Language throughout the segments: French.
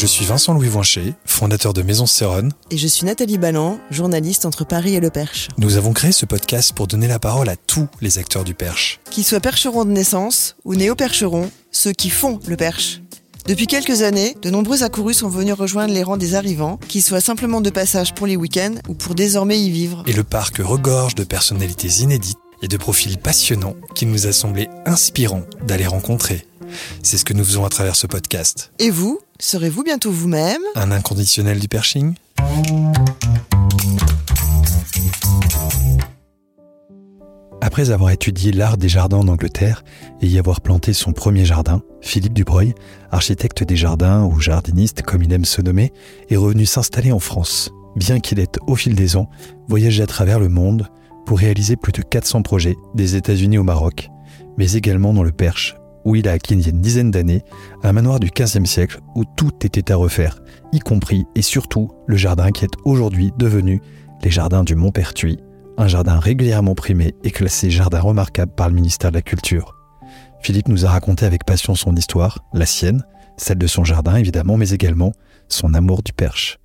Je suis Vincent Louis Voincher, fondateur de Maison Sérone. Et je suis Nathalie Balland, journaliste entre Paris et le Perche. Nous avons créé ce podcast pour donner la parole à tous les acteurs du Perche. Qu'ils soient percherons de naissance ou néo-percherons, ceux qui font le Perche. Depuis quelques années, de nombreux accourus sont venus rejoindre les rangs des arrivants, qu'ils soient simplement de passage pour les week-ends ou pour désormais y vivre. Et le parc regorge de personnalités inédites et de profils passionnants qu'il nous a semblé inspirant d'aller rencontrer. C'est ce que nous faisons à travers ce podcast. Et vous, serez-vous bientôt vous-même? Un inconditionnel du perching Après avoir étudié l'art des jardins en Angleterre et y avoir planté son premier jardin, Philippe Dubreuil, architecte des jardins ou jardiniste comme il aime se nommer, est revenu s'installer en France, bien qu'il ait au fil des ans voyagé à travers le monde pour réaliser plus de 400 projets des États-Unis au Maroc, mais également dans le Perche, où il a acquis il y a une dizaine d'années un manoir du XVe siècle où tout était à refaire, y compris et surtout le jardin qui est aujourd'hui devenu les jardins du Montpertuis, un jardin régulièrement primé et classé jardin remarquable par le ministère de la Culture. Philippe nous a raconté avec passion son histoire, la sienne, celle de son jardin évidemment, mais également son amour du perche.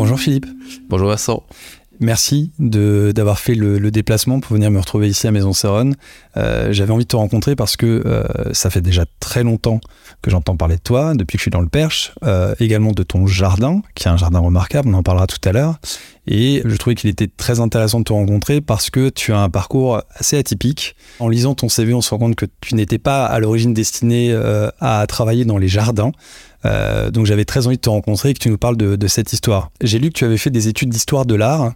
Bonjour Philippe. Bonjour Vincent. Merci d'avoir fait le, le déplacement pour venir me retrouver ici à Maison Sérone. Euh, J'avais envie de te rencontrer parce que euh, ça fait déjà très longtemps que j'entends parler de toi, depuis que je suis dans le Perche, euh, également de ton jardin, qui est un jardin remarquable, on en parlera tout à l'heure. Et je trouvais qu'il était très intéressant de te rencontrer parce que tu as un parcours assez atypique. En lisant ton CV, on se rend compte que tu n'étais pas à l'origine destiné à travailler dans les jardins. Euh, donc j'avais très envie de te rencontrer et que tu nous parles de, de cette histoire. J'ai lu que tu avais fait des études d'histoire de l'art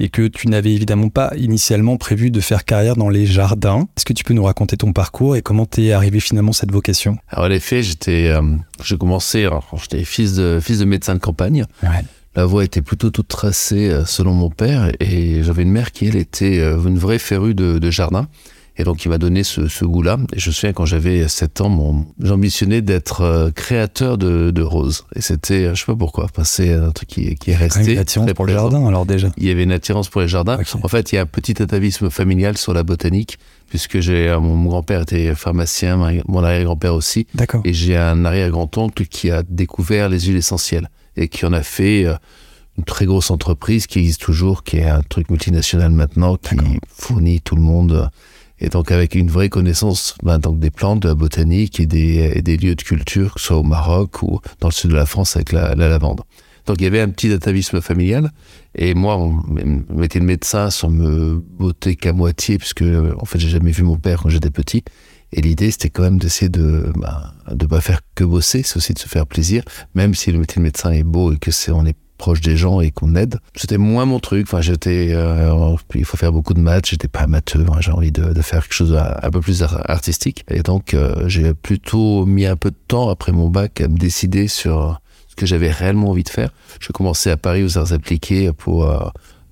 et que tu n'avais évidemment pas initialement prévu de faire carrière dans les jardins. Est-ce que tu peux nous raconter ton parcours et comment t'es arrivé finalement à cette vocation? Alors en effet, j'étais, euh, j'ai commencé, j'étais fils de fils de médecin de campagne. Ouais. La voie était plutôt toute tracée euh, selon mon père et j'avais une mère qui elle était une vraie férue de, de jardin. Et donc il m'a donné ce, ce goût-là. Et je me souviens quand j'avais 7 ans, mon, j'ambitionnais d'être euh, créateur de, de roses. Et c'était, euh, je sais pas pourquoi, enfin, c'est un truc qui, qui est Quand même resté. une attirance pour le présent. jardin alors déjà. Il y avait une attirance pour les jardins. En fait, il y a un petit atavisme familial sur la botanique, puisque j'ai euh, mon, grand-père était pharmacien, ma- mon arrière-grand-père aussi, D'accord. et j'ai un arrière-grand-oncle qui a découvert les huiles essentielles et qui en a fait une très grosse entreprise qui existe toujours, qui est un truc multinational maintenant, qui fournit tout le monde. Et donc avec une vraie connaissance ben, donc des plantes, de la botanique et des, lieux de culture, que ce soit au Maroc ou dans le sud de la France avec la, la lavande. Donc il y avait un petit atavisme familial. Et moi, on me mettait le médecin sans me botter qu'à moitié, puisque en fait, j'ai jamais vu mon père quand j'étais petit. Et l'idée, c'était quand même d'essayer de bah, de pas faire que bosser, c'est aussi de se faire plaisir, même si le métier de médecin est beau et que c'est on est proche des gens et qu'on aide. C'était moins mon truc. Enfin, j'étais, euh, il faut faire beaucoup de maths. J'étais pas amateur. hein, J'ai envie de, faire quelque chose un, peu plus ar- artistique. Et donc, euh, j'ai plutôt mis un peu de temps après mon bac à me décider sur ce que j'avais réellement envie de faire. Je commençais à Paris aux arts appliqués pour euh,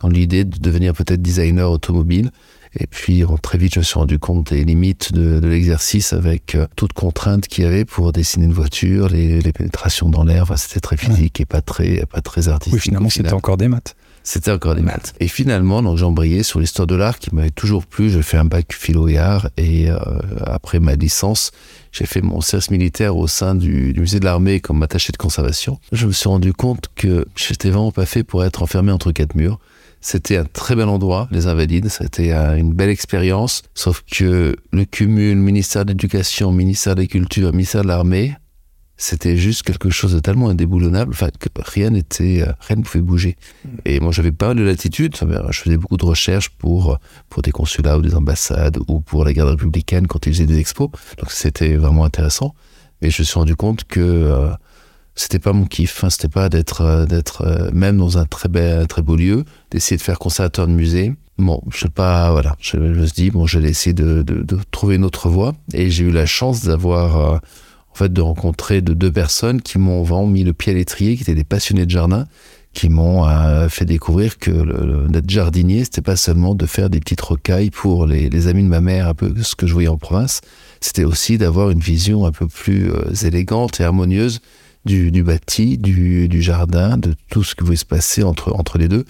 dans l'idée de devenir peut-être designer automobile. Et puis très vite, je me suis rendu compte des limites de, de l'exercice avec euh, toute contrainte qu'il y avait pour dessiner une voiture, les, les pénétrations dans l'air. Enfin, c'était très physique et pas très, pas très artistique. Oui, finalement final. c'était encore des maths. C'était encore des maths. Et finalement, donc j'ai embrayé sur l'histoire de l'art qui m'avait toujours plu. J'ai fait un bac philo et art et euh, après ma licence, j'ai fait mon service militaire au sein du, du musée de l'armée comme attaché de conservation. Je me suis rendu compte que j'étais vraiment pas fait pour être enfermé entre quatre murs. C'était un très bel endroit, les Invalides. C'était euh, une belle expérience. Sauf que le cumul ministère de l'Éducation, ministère de la Culture, ministère de l'Armée, c'était juste quelque chose de tellement indéboulonnable, enfin que rien n'était, euh, rien ne pouvait bouger. Et moi, j'avais pas mal de latitude. Ben, Je faisais beaucoup de recherches pour pour des consulats ou des ambassades ou pour la garde républicaine quand ils faisaient des expos. Donc c'était vraiment intéressant. Mais je me suis rendu compte que euh, c'était pas mon kiff. Hein, c'était pas d'être euh, d'être euh, même dans un très bel, très beau lieu, d'essayer de faire conservateur de musée. Bon, je sais pas, voilà. Je, me suis dit bon, je vais essayer de, de, trouver une autre voie. Et j'ai eu la chance d'avoir euh, en fait, de rencontrer de deux personnes qui m'ont vraiment mis le pied à l'étrier, qui étaient des passionnés de jardin, qui m'ont euh, fait découvrir que d'être jardinier, c'était pas seulement de faire des petites rocailles pour les, amis de ma mère, un peu ce que je voyais en province, c'était aussi d'avoir une vision un peu plus euh, élégante et harmonieuse du, du bâti, du, du, jardin, de tout ce qui pouvait se passer entre, entre les deux.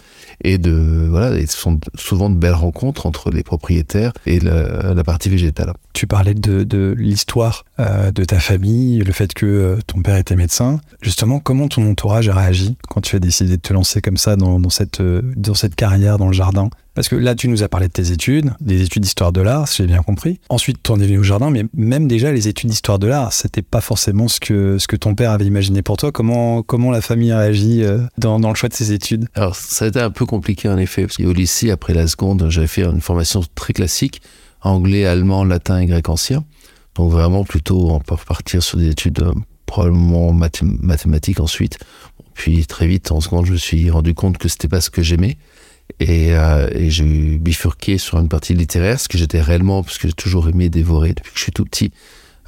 Et de, voilà, et ce sont souvent de belles rencontres entre les propriétaires et la, la partie végétale. Tu parlais de, l'histoire euh, de ta famille, le fait que euh, ton père était médecin. Justement, comment ton entourage a réagi quand tu as décidé de te lancer comme ça dans, euh, cette carrière dans le jardin? Parce que là, tu nous as parlé de tes études, des études d'histoire de l'art, si j'ai bien compris. Ensuite, tu en es venu au jardin, mais même déjà, les études d'histoire de l'art, c'était pas forcément ce que, ton père avait imaginé pour toi. Comment, la famille a réagi dans, dans le choix de ses études? Alors, ça a été un peu compliqué, en effet, parce qu'au lycée, après la seconde, j'avais fait une formation très classique, anglais, allemand, latin et grec ancien. Donc, vraiment, plutôt, on peut partir sur des études euh, probablement mathématiques ensuite. Puis, très vite, en seconde, je me suis rendu compte que c'était pas ce que j'aimais. Et, euh, et j'ai bifurqué sur une partie littéraire, ce que j'étais réellement, parce que j'ai toujours aimé dévorer depuis que je suis tout petit.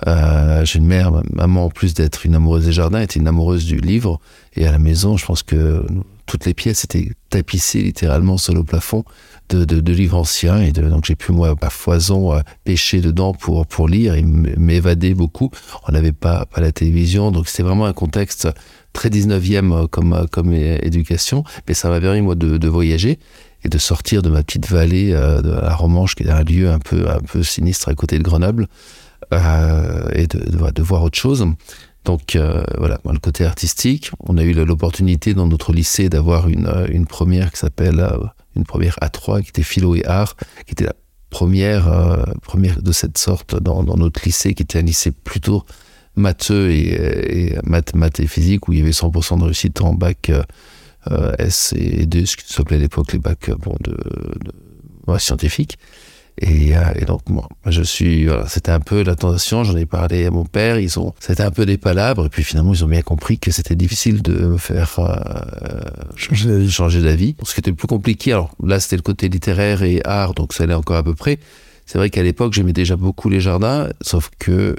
Euh, j'ai une mère, ma maman, en plus d'être une amoureuse des jardins, était une amoureuse du livre. Et à la maison, je pense que toutes les pièces étaient tapissées littéralement sur le plafond de, de, livres anciens. Et de, donc j'ai pu, moi, à foison, euh, pêcher dedans pour, pour lire et m'évader beaucoup. On n'avait pas, pas la télévision, donc c'était vraiment un contexte très 19e comme, comme éducation, mais ça m'a permis, moi, de, de, voyager et de sortir de ma petite vallée euh, de la Romanche, qui est un lieu un peu, un peu sinistre à côté de Grenoble, euh, et de, de, voir autre chose. Donc euh, voilà, le côté artistique. On a eu l'opportunité dans notre lycée d'avoir une, une première qui s'appelle euh, une première A3, qui était philo et art, qui était la première, euh, première de cette sorte dans, notre lycée, qui était un lycée plutôt matheux et, maths, et physique, où il y avait 100% de réussite en bac euh, S et D, ce qui s'appelait à l'époque les bacs bon, de, scientifiques. Et, euh, et, donc moi, je suis, voilà, c'était un peu la tentation. J'en ai parlé à mon père. Ils ont, c'était un peu des palabres. Et puis finalement, ils ont bien compris que c'était difficile de me faire euh, changer d'avis. Changer d'avis. Ce qui était le plus compliqué. Alors là, c'était le côté littéraire et art, donc ça allait encore à peu près. C'est vrai qu'à l'époque, j'aimais déjà beaucoup les jardins, sauf que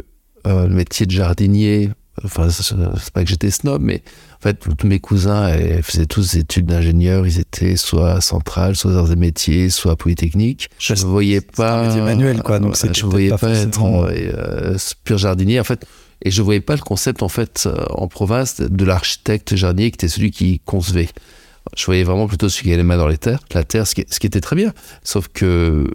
euh, le métier de jardinier, enfin, c'est pas que j'étais snob, mais fait, tous mes cousins faisaient tous des études d'ingénieur. Ils étaient soit à Centrale, soit dans des métiers, soit à Polytechnique. Je ne voyais pas. C'est manuel, quoi. Donc, euh, je ne voyais pas, pas être en, euh, pur jardinier. En fait, et je voyais pas le concept, en fait, en province, de l'architecte jardinier qui était celui qui concevait. Je voyais vraiment plutôt celui qui avait les mains dans les terres, la terre, ce qui, ce qui était très bien. Sauf que,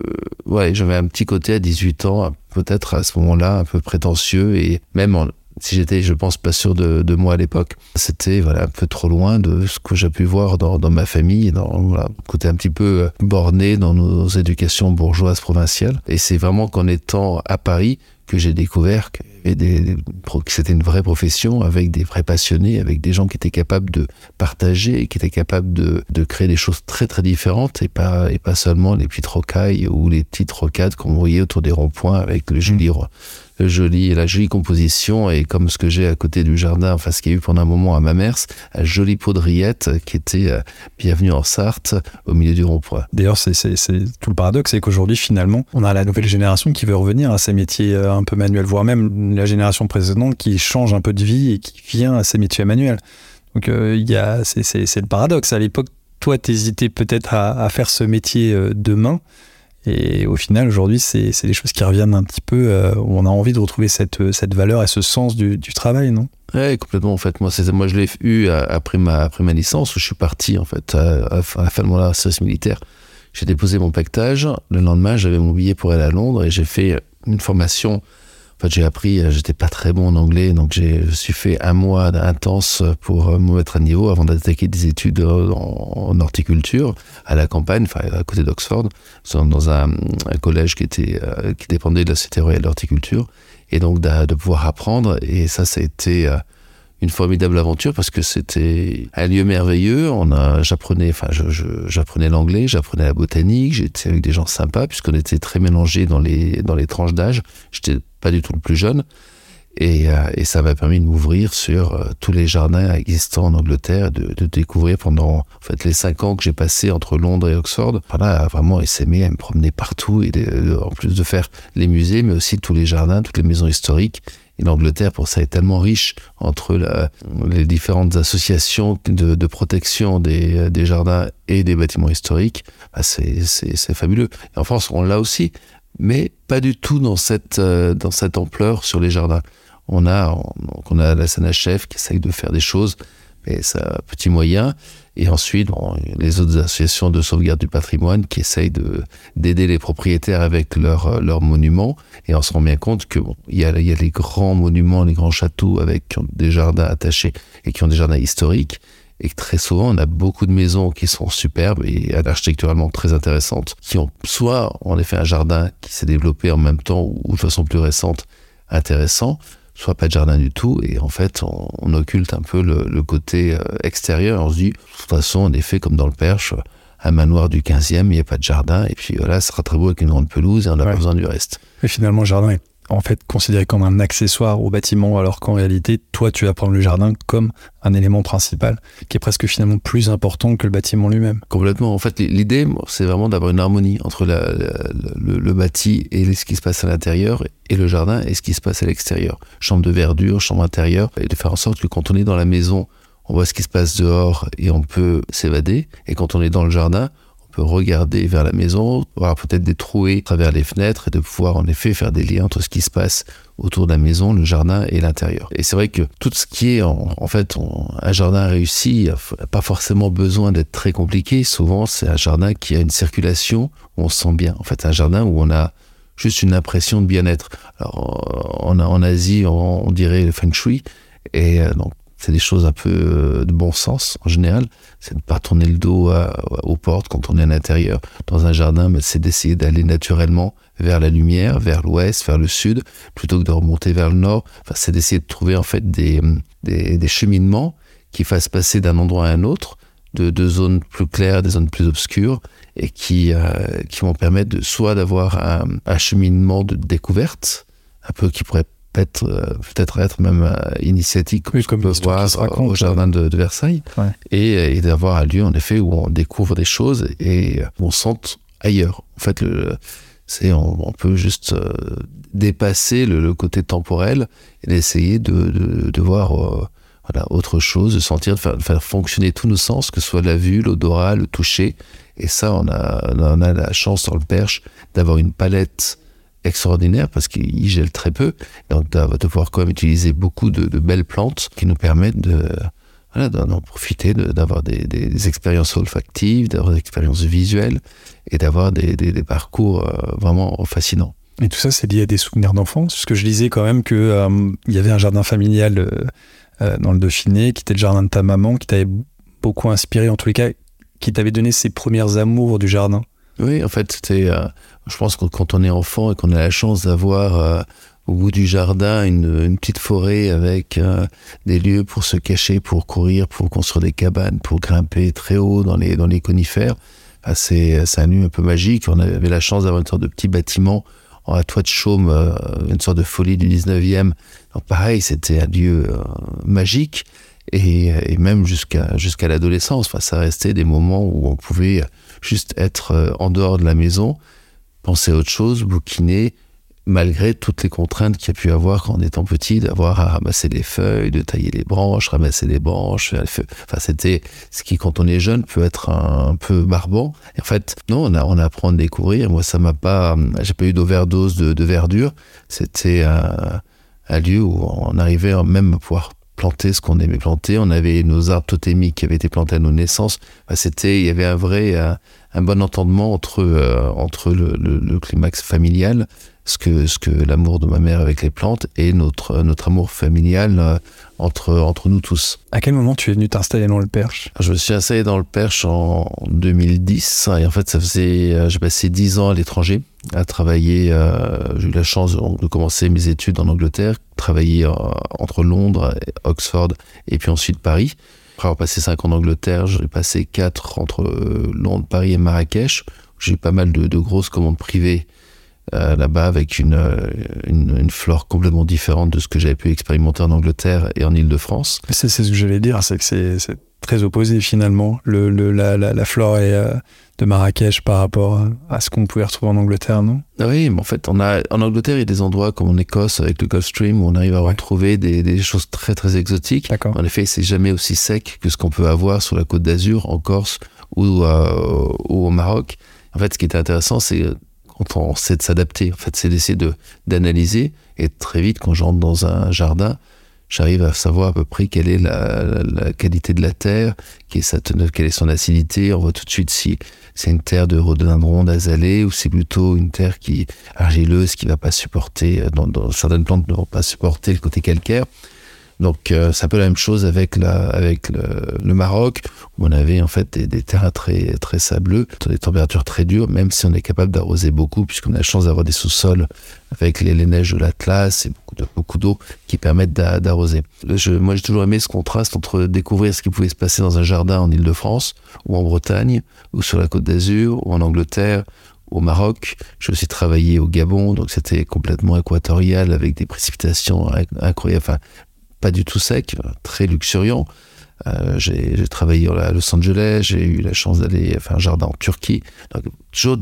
ouais, j'avais un petit côté à 18 ans, peut-être à ce moment-là, un peu prétentieux et même en, si j'étais, je pense, pas sûr de, de moi à l'époque. C'était voilà un peu trop loin de ce que j'ai pu voir dans, dans ma famille, dans voilà, côté un petit peu borné dans nos éducations bourgeoises provinciales. Et c'est vraiment qu'en étant à Paris que j'ai découvert que, des, que c'était une vraie profession avec des vrais passionnés, avec des gens qui étaient capables de partager, qui étaient capables de, de créer des choses très très différentes et pas, et pas seulement les petites rocailles ou les petites rocades qu'on voyait autour des ronds-points avec le joli, le la jolie composition et comme ce que j'ai à côté du jardin, enfin ce qu'il y a eu pendant un moment à Mamers, un joli poudriette qui était euh, bienvenue en Sarthe au milieu du rond-point. D'ailleurs, c'est tout le paradoxe, c'est qu'aujourd'hui finalement, on a la nouvelle génération qui veut revenir à ces métiers euh, un peu manuels, voire même la génération précédente qui change un peu de vie et qui vient à ces métiers manuels. Donc euh, c'est le paradoxe. À l'époque, toi, t'hésitais peut-être à, à, faire ce métier euh, de main. Et au final, aujourd'hui, c'est des choses qui reviennent un petit peu, euh, où on a envie de retrouver cette, cette valeur et ce sens du, travail, non? Ouais, complètement, en fait. Moi, moi je l'ai eu après ma, après ma licence, où je suis parti, en fait, à, à, la fin de mon service militaire. J'ai déposé mon pactage. Le lendemain, j'avais mon billet pour aller à Londres et j'ai fait une formation fait, j'ai appris, j'étais pas très bon en anglais, donc j'ai, je suis fait un mois intense pour me mettre à niveau avant d'attaquer des études en, horticulture à la campagne, enfin à côté d'Oxford, dans un, collège qui était euh, qui dépendait de la Cité royale d'horticulture, et donc de, pouvoir apprendre. Et ça, ça a été euh, une formidable aventure parce que c'était un lieu merveilleux. On a, j'apprenais, enfin, j'apprenais l'anglais, j'apprenais la botanique, j'étais avec des gens sympas puisqu'on était très mélangés dans les dans les tranches d'âge. J'étais pas du tout le plus jeune. Et, euh, ça m'a permis de m'ouvrir sur euh, tous les jardins existants en Angleterre, de, découvrir pendant les cinq ans que j'ai passé entre Londres et Oxford, voilà, à vraiment s'aimer, à me promener partout et en plus de faire les musées, mais aussi tous les jardins, toutes les maisons historiques Et l'Angleterre, pour ça, est tellement riche entre les différentes associations de, protection des, jardins et des bâtiments historiques. Bah c'est fabuleux. Et en France, on l'a aussi, mais pas du tout dans cette, euh, dans cette ampleur sur les jardins. On a, donc on a la SNHF qui essaye de faire des choses, mais ça petit moyen. Et ensuite, bon, les autres associations de sauvegarde du patrimoine qui essayent de, d'aider les propriétaires avec leurs leur monuments. Et on se rend bien compte que bon, y a, y a les grands monuments, les grands châteaux avec qui ont des jardins attachés et qui ont des jardins historiques. Et que très souvent, on a beaucoup de maisons qui sont superbes et architecturalement très intéressantes, qui ont soit en effet un jardin qui s'est développé en même temps ou de façon plus récente intéressant, soit pas de jardin du tout, et en fait, on, on occulte un peu le, le côté euh, extérieur. On se dit, de toute façon, en effet, comme dans le Perche, un manoir du 15e, il n'y a pas de jardin, et puis voilà, ce sera très beau avec une grande pelouse, et on n'a ouais. pas besoin du reste. Et finalement, le jardin est en fait considéré comme un accessoire au bâtiment, alors qu'en réalité, toi, tu vas prendre le jardin comme un élément principal, qui est presque finalement plus important que le bâtiment lui-même. Complètement. En fait, l'idée, c'est vraiment d'avoir une harmonie entre le, le, bâti et ce qui se passe à l'intérieur, et le jardin et ce qui se passe à l'extérieur. Chambre de verdure, chambre intérieure, et de faire en sorte que quand on est dans la maison, on voit ce qui se passe dehors et on peut s'évader, et quand on est dans le jardin, peut regarder vers la maison, voir peut-être des trouées à travers les fenêtres et de pouvoir en effet faire des liens entre ce qui se passe autour de la maison, le jardin et l'intérieur. Et c'est vrai que tout ce qui est en, fait un jardin réussi n'a pas forcément besoin d'être très compliqué. Souvent c'est un jardin qui a une circulation où on se sent bien. En fait un jardin où on a juste une impression de bien-être. Alors en, en Asie on, on, dirait le feng shui et euh, donc c'est des choses un peu euh, de bon sens en général. C'est de ne pas tourner le dos aux portes quand on est à l'intérieur. Dans un jardin, mais c'est d'essayer d'aller naturellement vers la lumière, vers l'ouest, vers le sud, plutôt que de remonter vers le nord. Enfin, c'est d'essayer de trouver en fait des, des, des cheminements qui fassent passer d'un endroit à un autre, de, de zones plus claires, des zones plus obscures, et qui, euh, qui vont permettre de, soit d'avoir un, un cheminement de découverte, un peu qui pourrait peut-être euh, peut-être être même euh, initiatique oui, comme peut voir raconte, au jardin de, de Versailles. Ouais. et, et d'avoir un lieu en effet où on découvre des choses et où on sente ailleurs. En fait le c'est on, on, peut juste euh, dépasser le, le, côté temporel et d'essayer de, de, de voir euh, voilà autre chose de sentir de faire, de faire, fonctionner tous nos sens que ce soit la vue l'odorat le toucher. Et ça on a on a la chance dans le perche d'avoir une palette extraordinaire parce qu'il gèle très peu donc de, de pouvoir quand même utiliser beaucoup de, de belles plantes qui nous permettent de voilà, d'en profiter d'avoir de, des, des, des expériences olfactives d'avoir des expériences visuelles et d'avoir des, parcours euh, vraiment fascinants. Et tout ça c'est lié à des souvenirs d'enfance? Parce que je disais quand même que euh, y avait un jardin familial euh, euh, dans le Dauphiné qui était le jardin de ta maman qui t'avait beaucoup inspiré en tous les cas qui t'avait donné ses premières amours du jardin. Oui en fait c'était euh, je pense que quand on est enfant et qu'on a la chance d'avoir euh, au bout du jardin une, une petite forêt avec euh, des lieux pour se cacher pour courir pour construire des cabanes pour grimper très haut dans les dans les conifères ah, c'est un lieu un peu magique. On avait la chance d'avoir une sorte de petit bâtiment à toit de chaume euh, une sorte de folie du 19e donc pareil c'était un lieu magique. Et, et même jusqu'à jusqu'à l'adolescence enfin ça restait des moments où on pouvait juste être en dehors de la maison penser à autre chose, bouquiner, malgré toutes les contraintes qu'il y a pu avoir on étant petit, d'avoir à ramasser les feuilles, de tailler les branches, ramasser les branches. Enfin, c'était ce qui, quand on est jeune, peut être un, peu barbant. Et en fait, non, on, a, apprend à découvrir. Moi, ça m'a pas, j'ai pas eu d'overdose de, verdure. C'était un, lieu où on arrivait même à pouvoir planter ce qu'on aimait planter. On avait nos arbres totémiques qui avaient été plantés à nos naissances. C'était, il y avait un vrai, un, bon entendement entre euh, entre le, le, le climax familial ce que ce que l'amour de ma mère avec les plantes et notre notre amour familial euh, entre entre nous tous. À quel moment tu es venu t'installer dans le perche? Je me suis installé dans le perche en 2010 et en fait ça faisait euh, j'ai passé dix ans à l'étranger à travailler euh, j'ai eu la chance de, commencer mes études en angleterre travailler entre londres oxford et puis ensuite paris après avoir passé cinq ans d'Angleterre, j'ai passé quatre entre euh, Londres, Paris et Marrakech. J'ai eu pas mal de grosses commandes privées euh, là-bas avec une, une, une, flore complètement différente de ce que j'avais pu expérimenter en Angleterre et en Île-de-France. C'est ce que j'allais dire, c'est que c'est très opposé finalement, le, le la, la, la, flore est, de Marrakech par rapport à ce qu'on pouvait retrouver en Angleterre, non? Oui, mais en fait, on a, en Angleterre, il y a des endroits comme en Écosse avec le Gulf Stream où on arrive à retrouver des, des, choses très très exotiques. En effet, c'est jamais aussi sec que ce qu'on peut avoir sur la côte d'Azur, en Corse ou, euh, ou au Maroc. En fait, ce qui est intéressant, c'est on sait de s'adapter. En fait, c'est d'essayer de d'analyser et très vite, quand j'entre dans un jardin, j'arrive à savoir à peu près quelle est la, qualité de la terre, quelle est, son acidité. On voit tout de suite si c'est une terre de rhododendron d'azalée ou c'est plutôt une terre qui argileuse qui va pas supporter, dans, dans certaines plantes ne vont pas supporter le côté calcaire. Donc euh, c'est un peu la même chose avec le, Maroc où on avait en fait des, des, terrains très très sableux, des températures très dures, même si on est capable d'arroser beaucoup puisqu'on a la chance d'avoir des sous-sols avec les, neiges de l'Atlas et beaucoup de beaucoup d'eau qui permettent d'arroser. Moi j'ai toujours aimé ce contraste entre découvrir ce qui pouvait se passer dans un jardin en Île-de-France ou en Bretagne ou sur la Côte d'Azur ou en Angleterre au Maroc. J'ai aussi travaillé au Gabon, donc c'était complètement équatorial avec des précipitations incroyables. Pas du tout sec, très luxuriant. Euh, j'ai travaillé à Los Angeles, j'ai eu la chance d'aller faire un jardin en Turquie. Donc, toujours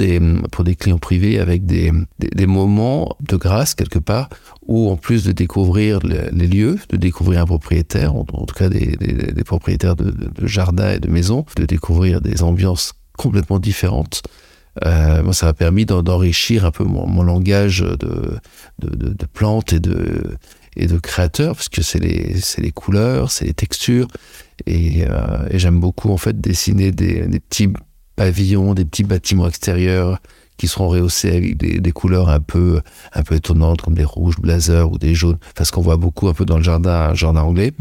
pour des clients privés avec des, des, moments de grâce quelque part où en plus de découvrir les lieux, de découvrir un propriétaire, en, tout cas des, des propriétaires de, de, de jardins et de maisons, de découvrir des ambiances complètement différentes. Euh, moi, ça m'a permis d'enrichir un peu mon, mon langage de, de, de, plantes et de, et de créateur, parce que c'est les, les couleurs, c'est les textures, et, euh, j'aime beaucoup en fait dessiner des, petits pavillons, des petits bâtiments extérieurs qui seront rehaussés avec des, couleurs un peu un peu étonnantes comme des rouges blazer ou des jaunes, parce qu'on voit beaucoup un peu dans le jardin, jardin anglais.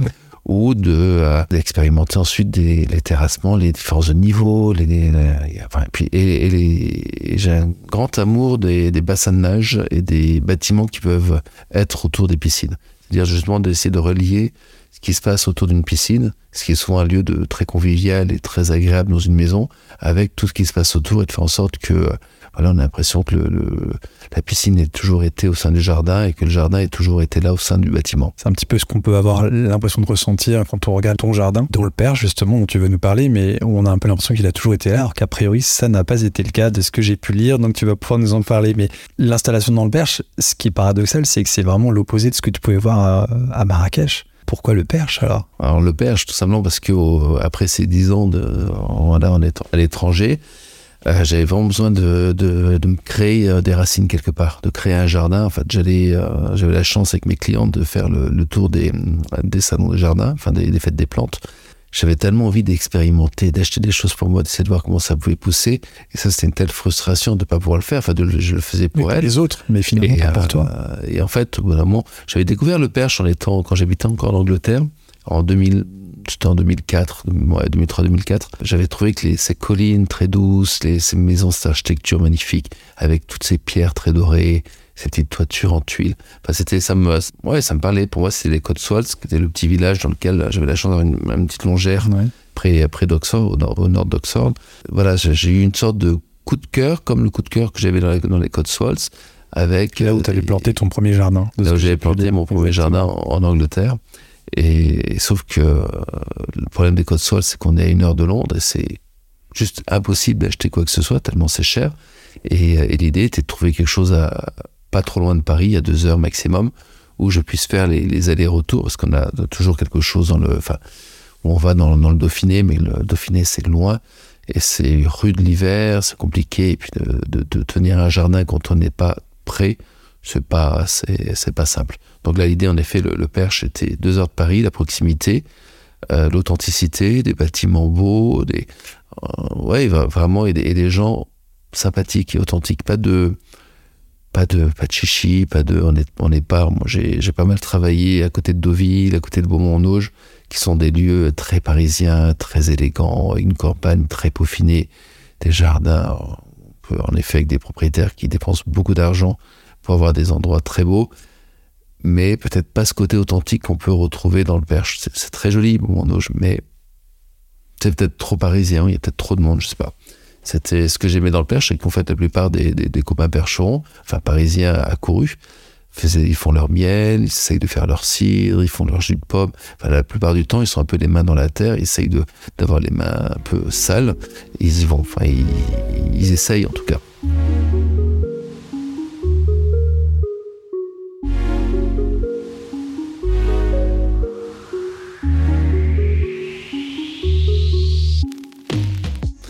Ou de euh, d'expérimenter ensuite des, les terrassements, les les, les enfin, et j'ai un grand amour des, des bassins de nage et des bâtiments qui peuvent être autour des piscines. C'est-à-dire justement d'essayer de relier ce qui se passe autour d'une piscine, ce qui est souvent un lieu de très convivial et très agréable dans une maison, avec tout ce qui se passe autour et de faire en sorte que voilà, on a l'impression que le, le, la piscine ait toujours été au sein du jardin et que le jardin ait toujours été là au sein du bâtiment. C'est un petit peu ce qu'on peut avoir l'impression de ressentir quand on regarde ton jardin, dont le père justement dont tu veux nous parler, mais on a un peu l'impression qu'il a toujours été là, alors qu'a priori ça n'a pas été le cas de ce que j'ai pu lire, donc tu vas pouvoir nous en parler. Mais l'installation dans le perche, ce qui est paradoxal, c'est que c'est vraiment l'opposé de ce que tu pouvais voir à, à Marrakech. Pourquoi le perche alors? Alors le perche, tout simplement parce que au, après ces dix ans de, est à l'étranger, euh, j'avais vraiment besoin de, de, de, me créer euh, des racines quelque part, de créer un jardin. En fait, j'allais, euh, j'avais la chance avec mes clients de faire le, le tour des, des salons de jardin, enfin des, des fêtes des plantes. J'avais tellement envie d'expérimenter, d'acheter des choses pour moi, d'essayer de voir comment ça pouvait pousser. Et ça, c'était une telle frustration de ne pas pouvoir le faire. Enfin, de, je le faisais pour mais elle. les autres, mais finalement et, pas pour euh, toi. Et en fait, au bout d'un moment, j'avais découvert le perche en étant, quand j'habitais encore en Angleterre, en 2000, c'était en 2004, ouais, 2003-2004, j'avais trouvé que les, ces collines très douces, les, ces maisons d'architecture magnifiques, avec toutes ces pierres très dorées, ces petites toitures en tuiles. Enfin, c'était, ça me, ouais, ça me parlait. Pour moi, c'était les Cotswolds, qui était le petit village dans lequel j'avais la chance d'avoir une, une, petite longère Ouais. près, près d'Oxford, au nord, d'Oxford. Voilà, j'ai eu une sorte de coup de cœur, comme le coup de cœur que j'avais dans, les, dans les Cotswolds, avec Là où tu avais planté ton premier jardin. là où j'avais planté mon premier jardin en, en Angleterre. Et, sauf que euh, le problème des Cotswolds, c'est qu'on est à une heure de Londres et c'est juste impossible d'acheter quoi que ce soit tellement c'est cher. Et, et l'idée était de trouver quelque chose pas trop loin de Paris, à deux heures maximum, où je puisse faire les, allers-retours parce qu'on a toujours quelque chose dans le, enfin, on va dans, le Dauphiné, mais le Dauphiné c'est loin et c'est rude l'hiver, c'est compliqué et puis de, tenir un jardin quand on n'est pas prêt, c'est pas, c'est pas simple. Donc là, l'idée, en effet, le, Perche était deux heures de Paris, la proximité, euh, l'authenticité, des bâtiments beaux, des, euh, ouais, vraiment, et des, gens sympathiques et authentiques. Pas de, pas de, pas de chichi, pas de, on est, on est pas, moi, j'ai, pas mal travaillé à côté de Deauville, à côté de Beaumont-en-Auge, qui sont des lieux très parisiens, très élégants, une campagne très peaufinée, des jardins, en effet, avec des propriétaires qui dépensent beaucoup d'argent pour avoir des endroits très beaux mais peut-être pas ce côté authentique qu'on peut retrouver dans le Perche. C'est, très joli, Beaumont-en-Auge, mais c'est peut-être trop parisien, il y a peut-être trop de monde, je sais pas. C'était ce que j'aimais dans le perche, c'est qu'en fait la plupart des, des, copains percherons, enfin parisiens accourus, ils font leur miel, ils essayent de faire leur cidre, ils font leur jus de pomme. Enfin, la plupart du temps, ils sont un peu les mains dans la terre, ils essayent d'avoir les mains un peu sales. Ils y vont, enfin, ils, ils essayent en tout cas.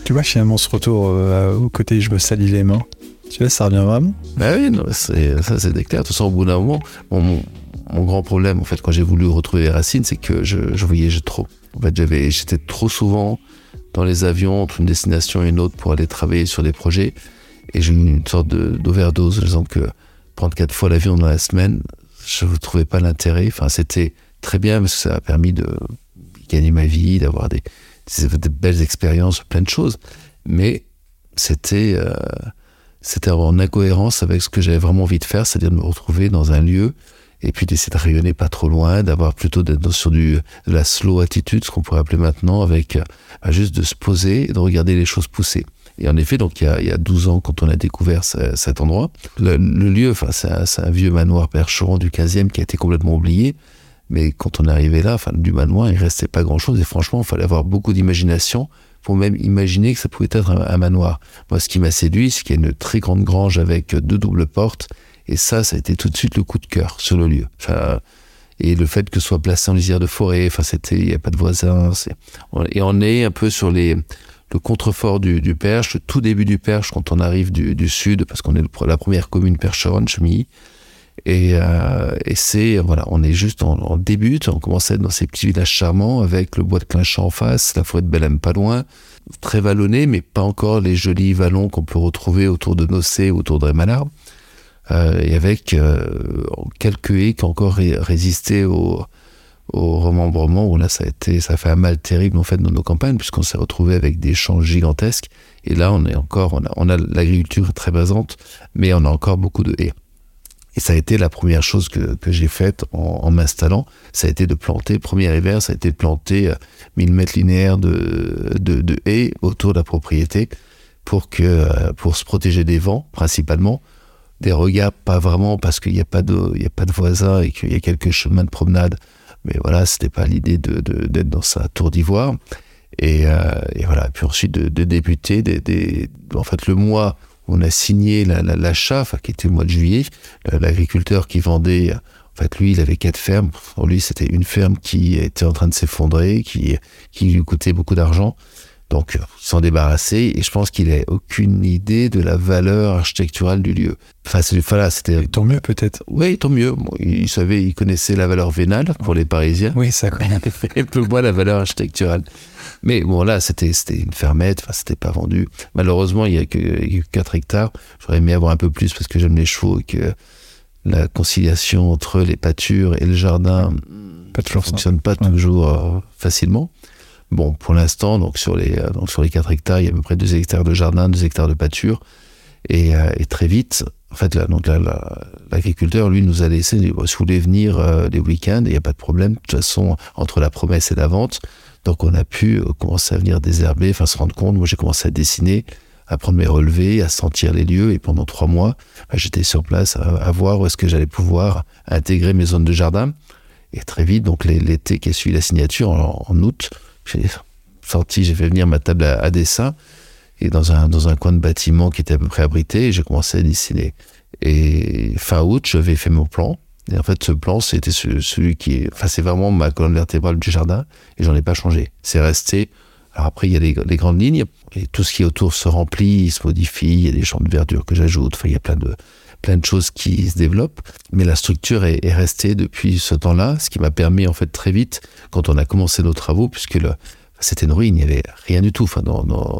Tu vois, finalement, ce retour euh, au côté je me salis les mains, tu vois, ça revient vraiment Bah oui, ça c'est clair. De toute façon, au bout d'un moment, mon, grand problème, en fait, quand j'ai voulu retrouver les racines, c'est que je, je voyageais trop. En fait, j'étais trop souvent dans les avions entre une destination et une autre pour aller travailler sur des projets. Et j'ai eu une sorte d'overdose, disant que prendre quatre fois l'avion dans la semaine, je ne trouvais pas l'intérêt. Enfin, c'était très bien parce que ça a permis de gagner ma vie, d'avoir des, des belles expériences, plein de choses, mais c'était euh, c'était en incohérence avec ce que j'avais vraiment envie de faire, c'est-à-dire de me retrouver dans un lieu et puis d'essayer de rayonner pas trop loin, d'avoir plutôt d'être sur du, de la slow attitude, ce qu'on pourrait appeler maintenant, avec euh, juste de se poser et de regarder les choses pousser. Et en effet, donc il y a, il y a 12 ans, quand on a découvert cet endroit, le, lieu, enfin c'est un, un, vieux manoir percheron du 15e qui a été complètement oublié. Mais quand on arrivé là, enfin, du manoir, il restait pas grand chose. Et franchement, il fallait avoir beaucoup d'imagination pour même imaginer que ça pouvait être un, manoir. Moi, ce qui m'a séduit, c'est qu'il y a une très grande grange avec deux doubles portes. Et ça, ça a été tout de suite le coup de cœur sur le lieu. Enfin, et le fait que ce soit placé en lisière de forêt, enfin, c'était, il n'y a pas de voisins. Et on est un peu sur les, le contrefort du, Perche, le tout début du Perche quand on arrive du, du sud, parce qu'on est la première commune percheronne, Chemilly. Et, euh, et c'est voilà, on est juste en, en, début, on commence à être dans ces petits villages charmants avec le bois de Clinchamp en face, la forêt de Belém pas loin, très vallonné, mais pas encore les jolis vallons qu'on peut retrouver autour de Nocé, autour de Rémalard, euh, et avec euh, quelques haies qui ont encore résisté au, au remembrement. Où là ça a été, ça fait un mal terrible en fait dans nos campagnes puisqu'on s'est retrouvé avec des champs gigantesques. Et là on est encore, on a, on a l'agriculture très basante, mais on a encore beaucoup de haies. Et ça a été la première chose que, que j'ai faite en, m'installant. Ça a été de planter, premier hiver, ça a été de planter 1000 euh, mètres linéaires de, de, de haies autour de la propriété pour, que, euh, pour se protéger des vents, principalement. Des regards, pas vraiment, parce qu'il n'y a, pas de, a pas de voisins et qu'il y a quelques chemins de promenade. Mais voilà, c'était pas l'idée d'être de, d'être dans sa tour d'ivoire. Et, euh, et, voilà. Puis ensuite de, de débuter, des, des, en fait, le mois on a signé l'achat, enfin, qui était le mois de juillet, l'agriculteur qui vendait, en fait, lui, il avait quatre fermes. Pour lui, c'était une ferme qui était en train de s'effondrer, qui, qui lui coûtait beaucoup d'argent. Donc, s'en débarrasser. Et je pense qu'il n'a aucune idée de la valeur architecturale du lieu. Enfin, voilà, c'était. Tant mieux, peut-être. Oui, tant mieux. il savait, il connaissait la valeur vénale pour les Parisiens. Oui, ça connaît. un peu moins la valeur architecturale. Mais bon, là, c'était une fermette, enfin, c'était pas vendu. Malheureusement, il y a que, 4 hectares. J'aurais aimé avoir un peu plus parce que j'aime les chevaux et que la conciliation entre les pâtures et le jardin ne fonctionne pas toujours euh, facilement. Bon, pour l'instant, donc sur les euh, donc sur les 4 hectares, il y a à peu près 2 hectares de jardin, 2 hectares de pâture. Et, euh, et très vite, en fait, là, donc l'agriculteur, lui, nous a laissé, si vous voulez venir les week-ends, il n'y a pas de problème. De toute façon, entre la promesse et la vente, donc on a pu euh, commencer à venir désherber, enfin se rendre compte. Moi j'ai commencé à dessiner, à prendre mes relevés, à sentir les lieux. Et pendant trois mois, bah, j'étais sur place à, voir où est-ce que j'allais pouvoir intégrer mes zones de jardin. Et très vite, donc l'été qui a suivi la signature, en, août, j'ai sorti, j'ai fait venir ma table à, dessin. Et dans un, dans un coin de bâtiment qui était à peu près abrité, j'ai commencé à dessiner. Et fin août, j'avais fait mon plan. Et en fait, ce plan, c'était celui qui enfin, c'est vraiment ma colonne vertébrale du jardin, et j'en ai pas changé. C'est resté. Alors après, il y a les, grandes lignes, et tout ce qui est autour se remplit, se modifie, il y a des champs de verdure que j'ajoute, enfin, il y a plein de, plein de choses qui se développent. Mais la structure est, est restée depuis ce temps-là, ce qui m'a permis, en fait, très vite, quand on a commencé nos travaux, puisque c'était une ruine, il n'y avait rien du tout. Enfin,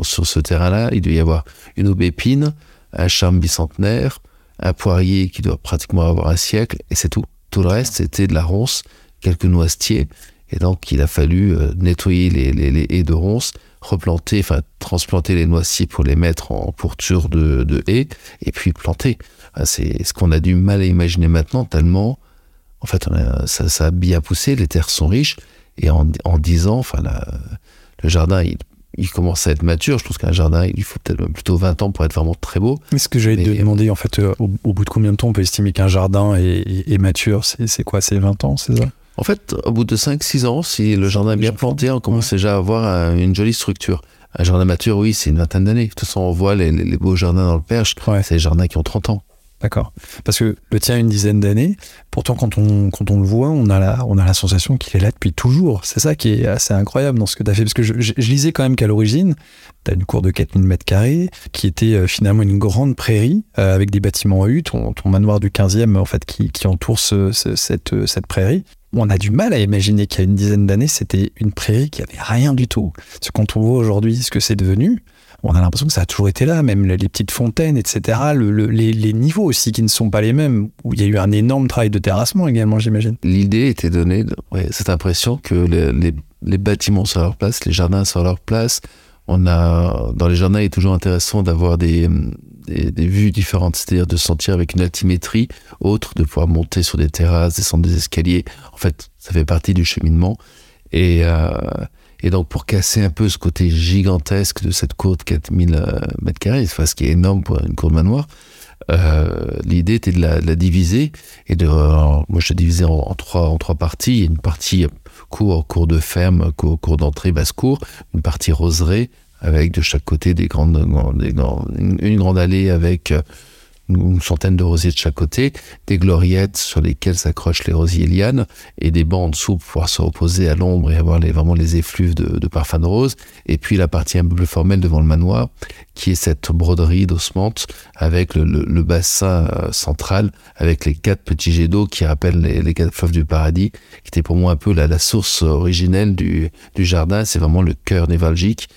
sur ce terrain-là, il devait y avoir une aubépine, un charme bicentenaire, un poirier qui doit pratiquement avoir un siècle, et c'est tout. Tout le reste, c'était de la ronce, quelques noisetiers, et donc il a fallu euh, nettoyer les, haies de ronces, replanter, enfin transplanter les noisetiers pour les mettre en pourture de, de haies, et puis planter. C'est ce qu'on a du mal à imaginer maintenant, tellement, en fait, ça, ça, a bien poussé, les terres sont riches, et en, en 10 ans, enfin, le jardin, il, il commence à être mature. Je trouve qu'un jardin, il faut peut-être plutôt 20 ans pour être vraiment très beau. Mais ce que j'allais te demander, en fait, euh, au, bout de combien de temps on peut estimer qu'un jardin est, mature? C'est quoi C'est 20 ans, c'est ça? En fait, au bout de 5-6 ans, si le jardin est bien planté, on commence déjà à avoir une jolie structure. Un jardin mature, oui, c'est une vingtaine d'années. De toute façon, on voit les, beaux jardins dans le Perche, c'est les jardins qui ont 30 ans. D'accord. Parce que le tien a une dizaine d'années. Pourtant, quand on, quand on le voit, on a la, on a la sensation qu'il est là depuis toujours. C'est ça qui est assez incroyable dans ce que tu as fait. Parce que je, lisais quand même qu'à l'origine, tu as une cour de 4000 mètres carrés qui était euh, finalement une grande prairie euh, avec des bâtiments à U, ton, manoir du 15e, en fait, qui, entoure euh, cette prairie. On a du mal à imaginer qu'il y a une dizaine d'années, c'était une prairie qui avait rien du tout. Parce que quand on voit aujourd'hui ce que c'est devenu, on a l'impression que ça a toujours été là, même les, petites fontaines, etc. les, niveaux aussi qui ne sont pas les mêmes, il y a eu un énorme travail de terrassement également, j'imagine. L'idée était donnée, cette impression que les, bâtiments sont à leur place, les jardins sont à leur place. On a, dans les jardins, il est toujours intéressant d'avoir des, des, vues différentes, c'est-à-dire de sentir avec une altimétrie autre, de pouvoir monter sur des terrasses, descendre des escaliers. En fait, ça fait partie du cheminement. Et, euh, et donc, pour casser un peu ce côté gigantesque de cette cour de 4000 euh, mètres carrés, ce qui est énorme pour une cour de manoir, euh, l'idée était de la, diviser et de, moi je divisais en, trois en trois parties. Une partie cour, cour de ferme, cour, d'entrée, basse cour, une partie roseraie avec de chaque côté des grandes, des une grande allée avec euh, une centaine de rosiers de chaque côté, des gloriettes sur lesquelles s'accrochent les rosiers lianes, et des bancs en dessous pour pouvoir se reposer à l'ombre et avoir les, vraiment les effluves de, de parfum de rose, et puis la partie un peu plus formelle devant le manoir, qui est cette broderie d'osmante avec le, bassin euh, central, avec les quatre petits jets d'eau qui rappellent les, quatre fleuves du paradis, qui était pour moi un peu la, source originelle du, du jardin, c'est vraiment le cœur névralgique,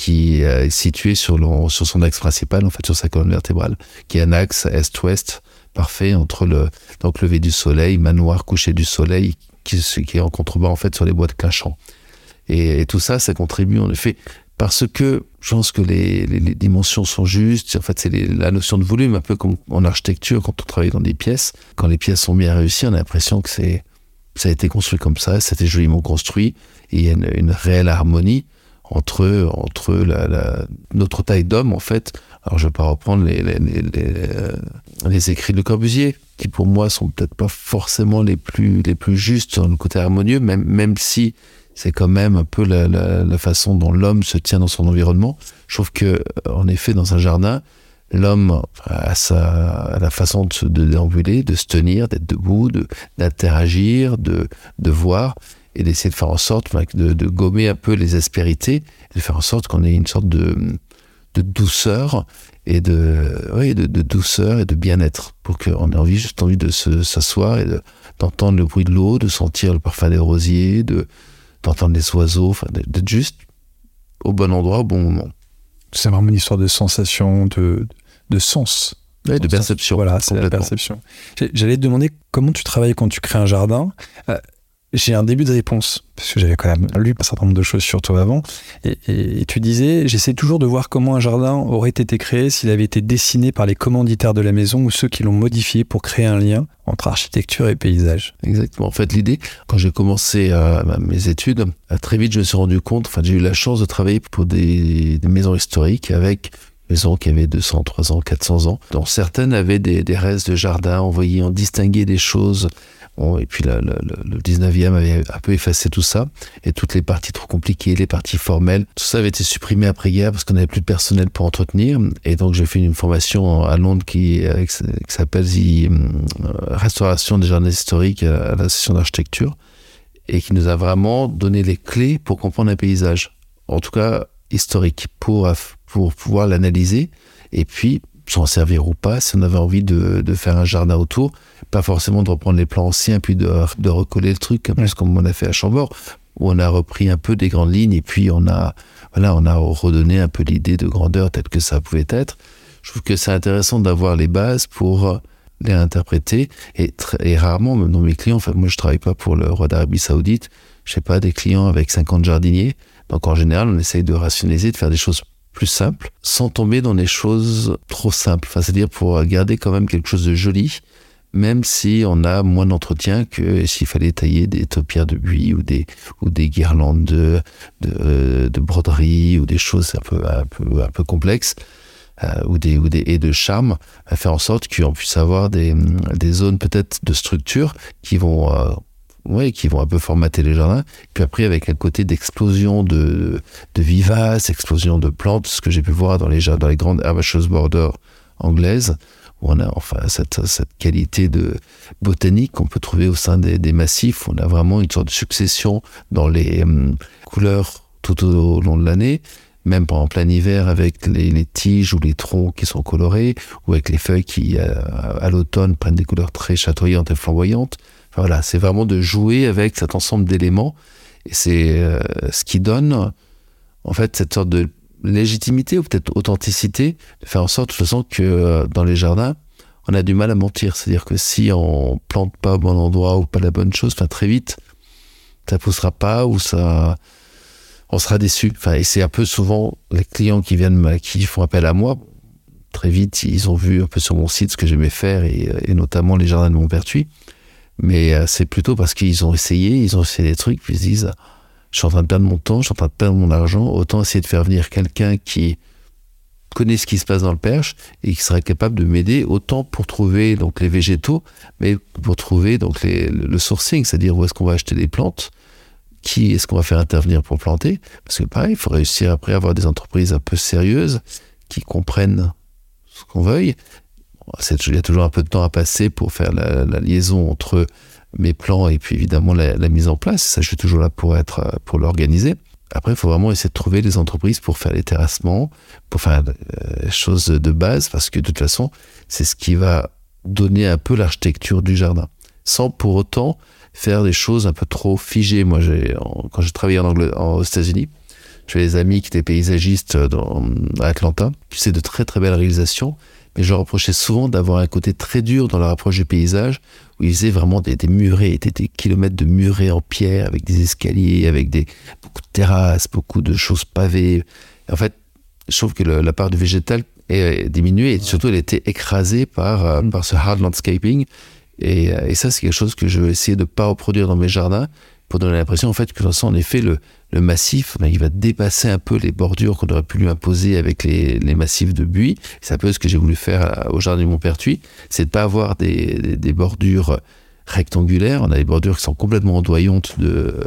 qui euh, est situé sur, son axe principal, en fait, sur sa colonne vertébrale, qui est un axe est-ouest parfait entre le donc lever du soleil, manoir, coucher du soleil, qui, qui est en contrebas en fait sur les bois de Clinchamp. Et, tout ça, ça contribue en effet parce que je pense que les, les, dimensions sont justes. En fait, c'est la notion de volume, un peu comme en architecture quand on travaille dans des pièces. Quand les pièces sont bien réussies, on a l'impression que c'est ça a été construit comme ça, c'était joliment construit, et il y a une réelle harmonie entre entre notre taille d'homme en fait. Alors je vais pas reprendre les les, les, les, écrits de Corbusier qui pour moi sont peut-être pas forcément les plus les plus justes sur le côté harmonieux, même même si c'est quand même un peu la, la, façon dont l'homme se tient dans son environnement. Je trouve que en effet dans un jardin, l'homme a sa la façon de se de déambuler, de se tenir, d'être debout, de d'interagir, de de voir et d'essayer de faire en sorte de, de, gommer un peu les aspérités, de faire en sorte qu'on ait une sorte de, de douceur et de, oui, de, de douceur et de bien-être pour qu'on ait envie, juste envie de s'asseoir et d'entendre le bruit de l'eau, de sentir le parfum des rosiers, de d'entendre les oiseaux, d'être juste au bon endroit au bon moment. C'est vraiment une histoire de sensation, de, de sens. Oui, de perception. Voilà, c'est la perception. J'allais te demander comment tu travailles quand tu crées un jardin. Euh, j'ai un début de réponse, parce que j'avais quand même lu un certain nombre de choses sur toi avant, et, tu disais, j'essaie toujours de voir comment un jardin aurait été créé s'il avait été dessiné par les commanditaires de la maison ou ceux qui l'ont modifié pour créer un lien entre architecture et paysage. Exactement. En fait, l'idée, quand j'ai commencé euh, mes études, euh, très vite, je me suis rendu compte, enfin, j'ai eu la chance de travailler pour des, des maisons historiques avec maisons qui avaient 200, 300, 400 ans, dont certaines avaient des, restes de jardin, on voyait, on distinguait des choses et puis le, le, 19e avait un peu effacé tout ça. Et toutes les parties trop compliquées, les parties formelles, tout ça avait été supprimé après-guerre parce qu'on n'avait plus de personnel pour entretenir. Et donc j'ai fait une formation à Londres qui, euh, qui s'appelle euh, Restauration des jardins historiques à la session d'architecture et qui nous a vraiment donné les clés pour comprendre un paysage. En tout cas, historique, pour, pour pouvoir l'analyser et puis s'en servir ou pas, si on avait envie de, de, faire un jardin autour, pas forcément de reprendre les plans anciens puis de, de recoller le truc, comme on a fait à Chambord, où on a repris un peu des grandes lignes et puis on a, voilà, on a redonné un peu l'idée de grandeur telle que ça pouvait être. Je trouve que c'est intéressant d'avoir les bases pour les interpréter et, et rarement, même dans mes clients, enfin, moi je travaille pas pour le roi d'Arabie Saoudite, je sais pas, des clients avec 50 jardiniers. Donc en général, on essaye de rationaliser, de faire des choses plus simple, sans tomber dans des choses trop simples. C'est-à-dire pour garder quand même quelque chose de joli, même si on a moins d'entretien que s'il fallait tailler des topières de buis ou des, ou des guirlandes de, de, de broderie ou des choses un peu, un peu, un peu complexes. Euh, ou des ou des haies de charme, à faire en sorte qu'on puisse avoir des, des zones peut-être de structure qui vont euh, ouais, qui vont un peu formater les jardins. Puis après, avec un côté d'explosion de, de vivaces, explosion de plantes, ce que j'ai pu voir dans les, dans les grandes herbaceous borders anglaises, où on a enfin cette, cette qualité de botanique qu'on peut trouver au sein des, des, massifs. On a vraiment une sorte de succession dans les hum, couleurs tout au long de l'année même en plein hiver avec les, les, tiges ou les troncs qui sont colorés, ou avec les feuilles qui, à, euh, à l'automne, prennent des couleurs très chatoyantes et flamboyantes. Voilà, c'est vraiment de jouer avec cet ensemble d'éléments, et c'est euh, ce qui donne, en fait, cette sorte de légitimité ou peut-être authenticité, de faire en sorte, de toute que euh, dans les jardins, on a du mal à mentir. C'est-à-dire que si on plante pas au bon endroit ou pas la bonne chose, enfin, très vite, ça poussera pas ou ça on sera déçu. Enfin, et c'est un peu souvent les clients qui viennent, qui font appel à moi. Très vite, ils ont vu un peu sur mon site ce que j'aimais faire et, et, notamment les jardins de Montpertuis. Mais euh, c'est plutôt parce qu'ils ont essayé, ils ont essayé des trucs, puis ils se disent, je suis en train de perdre mon temps, je suis en train de perdre mon argent, autant essayer de faire venir quelqu'un qui connaît ce qui se passe dans le perche et qui serait capable de m'aider autant pour trouver donc les végétaux, mais pour trouver donc le sourcing, c'est-à-dire où est-ce qu'on va acheter les plantes, qui est-ce qu'on va faire intervenir pour planter Parce que pareil, il faut réussir après avoir des entreprises un peu sérieuses qui comprennent ce qu'on veuille. Il y a toujours un peu de temps à passer pour faire la, liaison entre mes plans et puis évidemment la, mise en place. Ça, je suis toujours là pour être pour l'organiser. Après, il faut vraiment essayer de trouver des entreprises pour faire les terrassements, pour faire les euh, choses de base, parce que de toute façon, c'est ce qui va donner un peu l'architecture du jardin, sans pour autant faire des choses un peu trop figées. Moi, quand j'ai travaillé aux États-Unis, j'avais des amis qui étaient paysagistes dans, à Atlanta, qui faisaient de très très belles réalisations, mais je leur reprochais souvent d'avoir un côté très dur dans leur approche du paysage, où ils faisaient vraiment des, des murets, des, des kilomètres de murets en pierre, avec des escaliers, avec des, beaucoup de terrasses, beaucoup de choses pavées. En fait, je trouve que le, la part du végétal est diminuée et surtout elle était écrasée par, euh, par ce hard landscaping. Et, et ça, c'est quelque chose que je vais essayer de ne pas reproduire dans mes jardins pour donner l'impression, en fait, que de en effet, le, le massif, ben, il va dépasser un peu les bordures qu'on aurait pu lui imposer avec les, les massifs de buis. C'est un peu ce que j'ai voulu faire au jardin du Montpertuis, c'est de pas avoir des, des, bordures rectangulaires. On a des bordures qui sont complètement ondoyantes de,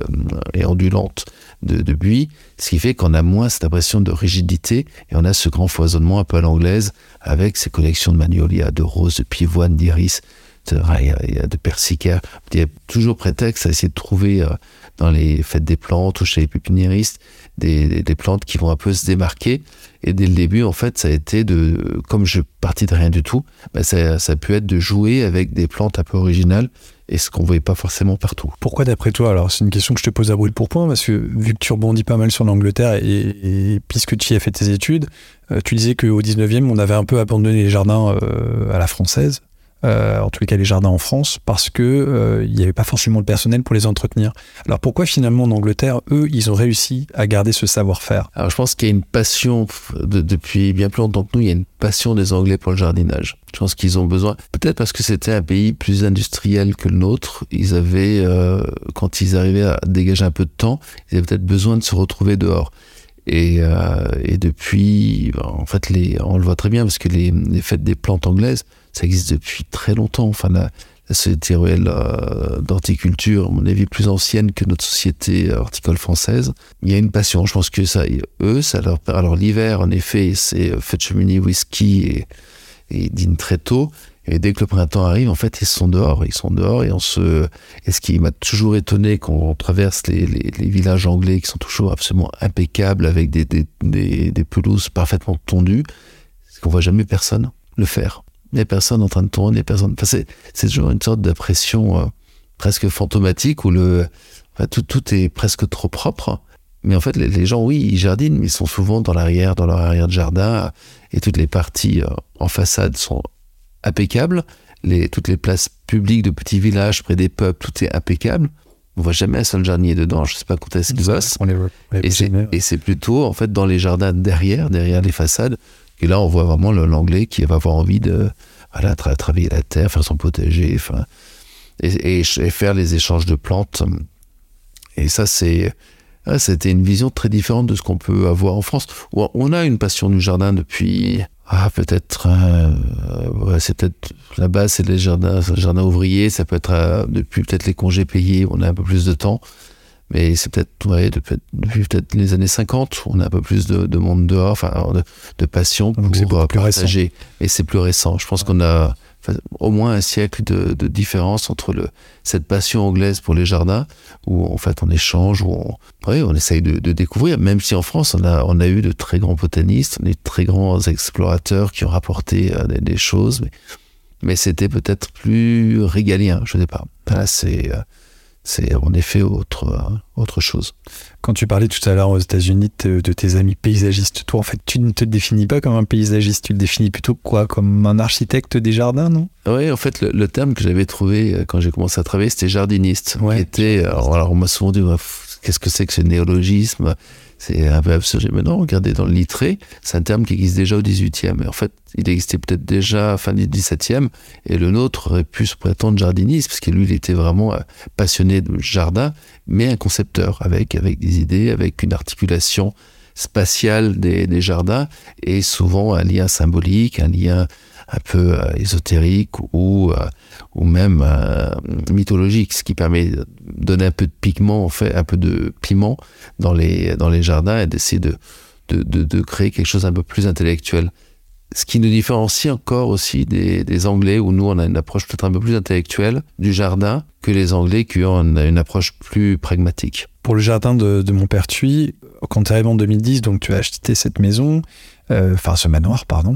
et ondulantes de, de buis, ce qui fait qu'on a moins cette impression de rigidité et on a ce grand foisonnement un peu à l'anglaise avec ces collections de magnolias, de roses, de pivoines, d'iris de persicaires. Il y a toujours prétexte à essayer de trouver euh, dans les fêtes des plantes ou chez les pépiniéristes des, des, plantes qui vont un peu se démarquer. Et dès le début, en fait, ça a été de, comme je partis de rien du tout, bah ça, a pu être de jouer avec des plantes un peu originales et ce qu'on voyait pas forcément partout. Pourquoi d'après toi? Alors c'est une question que je te pose à brûle pour point parce que vu que tu rebondis pas mal sur l'Angleterre et, et, puisque tu y as fait tes études, euh, tu disais qu'au 19e on avait un peu abandonné les jardins euh, à la française euh, en tous les cas les jardins en France, parce que euh, il n'y avait pas forcément le personnel pour les entretenir. Alors pourquoi finalement en Angleterre, eux, ils ont réussi à garder ce savoir-faire? Alors je pense qu'il y a une passion de, depuis bien plus longtemps que nous, il y a une passion des Anglais pour le jardinage. Je pense qu'ils ont besoin, peut-être parce que c'était un pays plus industriel que le nôtre, ils avaient, euh, quand ils arrivaient à dégager un peu de temps, ils avaient peut-être besoin de se retrouver dehors. Et, euh, et depuis, en fait, les, on le voit très bien parce que les, les fêtes des plantes anglaises, ça existe depuis très longtemps. Enfin, la, la société ruelle euh, d'horticulture, à mon avis, plus ancienne que notre société horticole française. Il y a une passion. Je pense que ça, eux, ça leur. Alors, l'hiver, en effet, c'est fête cheminée, whisky et, et dîne très tôt. Et dès que le printemps arrive, en fait, ils sont dehors. Ils sont dehors et on se. Et ce qui m'a toujours étonné quand on traverse les, villages anglais qui sont toujours absolument impeccables avec des, pelouses parfaitement tondues, c'est qu'on voit jamais personne le faire. Il n'y a personne en train de tourner, personne. Enfin, c'est toujours une sorte d'impression euh, presque fantomatique où le, tout, est presque trop propre. Mais en fait, les, les, gens, oui, ils jardinent, mais ils sont souvent dans l'arrière, dans leur arrière de jardin, et toutes les parties euh, en façade sont impeccables. Les, toutes les places publiques de petits villages près des pubs, tout est impeccable. On voit jamais un seul jardinier dedans. Je sais pas quand est-ce qu'ils bossent. Et c'est plutôt, en fait, dans les jardins derrière, derrière les façades, et là, on voit vraiment l'anglais qui va avoir envie de, voilà, travailler la terre, faire son potager, enfin, et, et, faire les échanges de plantes. Et ça, c'est, c'était une vision très différente de ce qu'on peut avoir en France. Où on a une passion du jardin depuis, ah, peut-être, euh, c'est peut-être la base, c'est les jardins, jardins ouvriers. Ça peut être euh, depuis peut-être les congés payés, on a un peu plus de temps. Mais c'est peut-être ouais, depuis, peut-être les années 50, on a un peu plus de, monde dehors, enfin de, passion pour c'est plus partager. Récent. Et c'est plus récent. Je pense qu'on a au moins un siècle de, différence entre le, cette passion anglaise pour les jardins, où en fait on échange, où on, on essaye de, découvrir, même si en France on a, on a eu de très grands botanistes, des très grands explorateurs qui ont rapporté euh, des, choses, mais, mais c'était peut-être plus régalien, je ne sais pas. Là, c'est euh, c'est en effet autre, euh, autre chose. Quand tu parlais tout à l'heure aux États-Unis de, tes amis paysagistes, toi en fait tu ne te définis pas comme un paysagiste, tu te définis plutôt quoi? Comme un architecte des jardins, non? Oui, en fait le, terme que j'avais trouvé euh, quand j'ai commencé à travailler c'était jardiniste. Ouais. Était, alors, on m'a souvent dit qu'est-ce que c'est que ce néologisme? C'est un peu absurde. Mais non, regardez dans le littré, c'est un terme qui existe déjà au 18e. Et en fait, il existait peut-être déjà à fin du 17e. Et le nôtre aurait pu se prétendre jardiniste, parce que lui, il était vraiment euh, passionné de jardin, mais un concepteur, avec, avec des idées, avec une articulation spatiale des, des jardins, et souvent un lien symbolique, un lien un peu euh, ésotérique ou, euh, ou même euh, mythologique, ce qui permet de donner un peu de pigment, en fait, un peu de piment dans les, dans les jardins et d'essayer de, de, de, créer quelque chose un peu plus intellectuel. Ce qui nous différencie encore aussi des, Anglais, où nous, on a une approche peut-être un peu plus intellectuelle du jardin que les Anglais qui ont une, approche plus pragmatique. Pour le jardin de, de Montpertuis, quand tu arrives en 2010, donc tu as acheté cette maison, enfin ce manoir, pardon.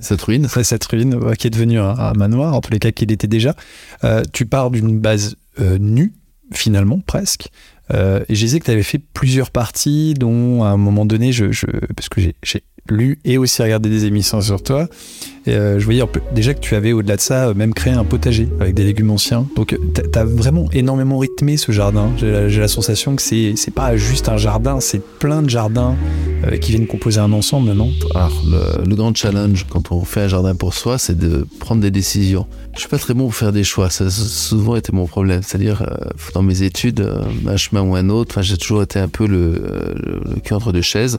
Cette ruine. Cette ruine qui est devenue un, manoir, en tous les cas qu'il était déjà. Euh, tu pars d'une base euh, nue, finalement, presque. et je disais que tu avais fait plusieurs parties, dont à un moment donné, je, je parce que j'ai lu et aussi regardé des émissions sur toi. Euh, je voyais déjà que tu avais au-delà de ça même créé un potager avec des légumes anciens. Donc tu as vraiment énormément rythmé ce jardin. J'ai la, sensation que c'est pas juste un jardin, c'est plein de jardins euh, qui viennent composer un ensemble, non? Alors le, grand challenge quand on fait un jardin pour soi, c'est de prendre des décisions. Je suis pas très bon pour faire des choix. Ça a souvent été mon problème. C'est-à-dire euh, dans mes études, un chemin ou un autre. J'ai toujours été un peu le cul entre deux chaises.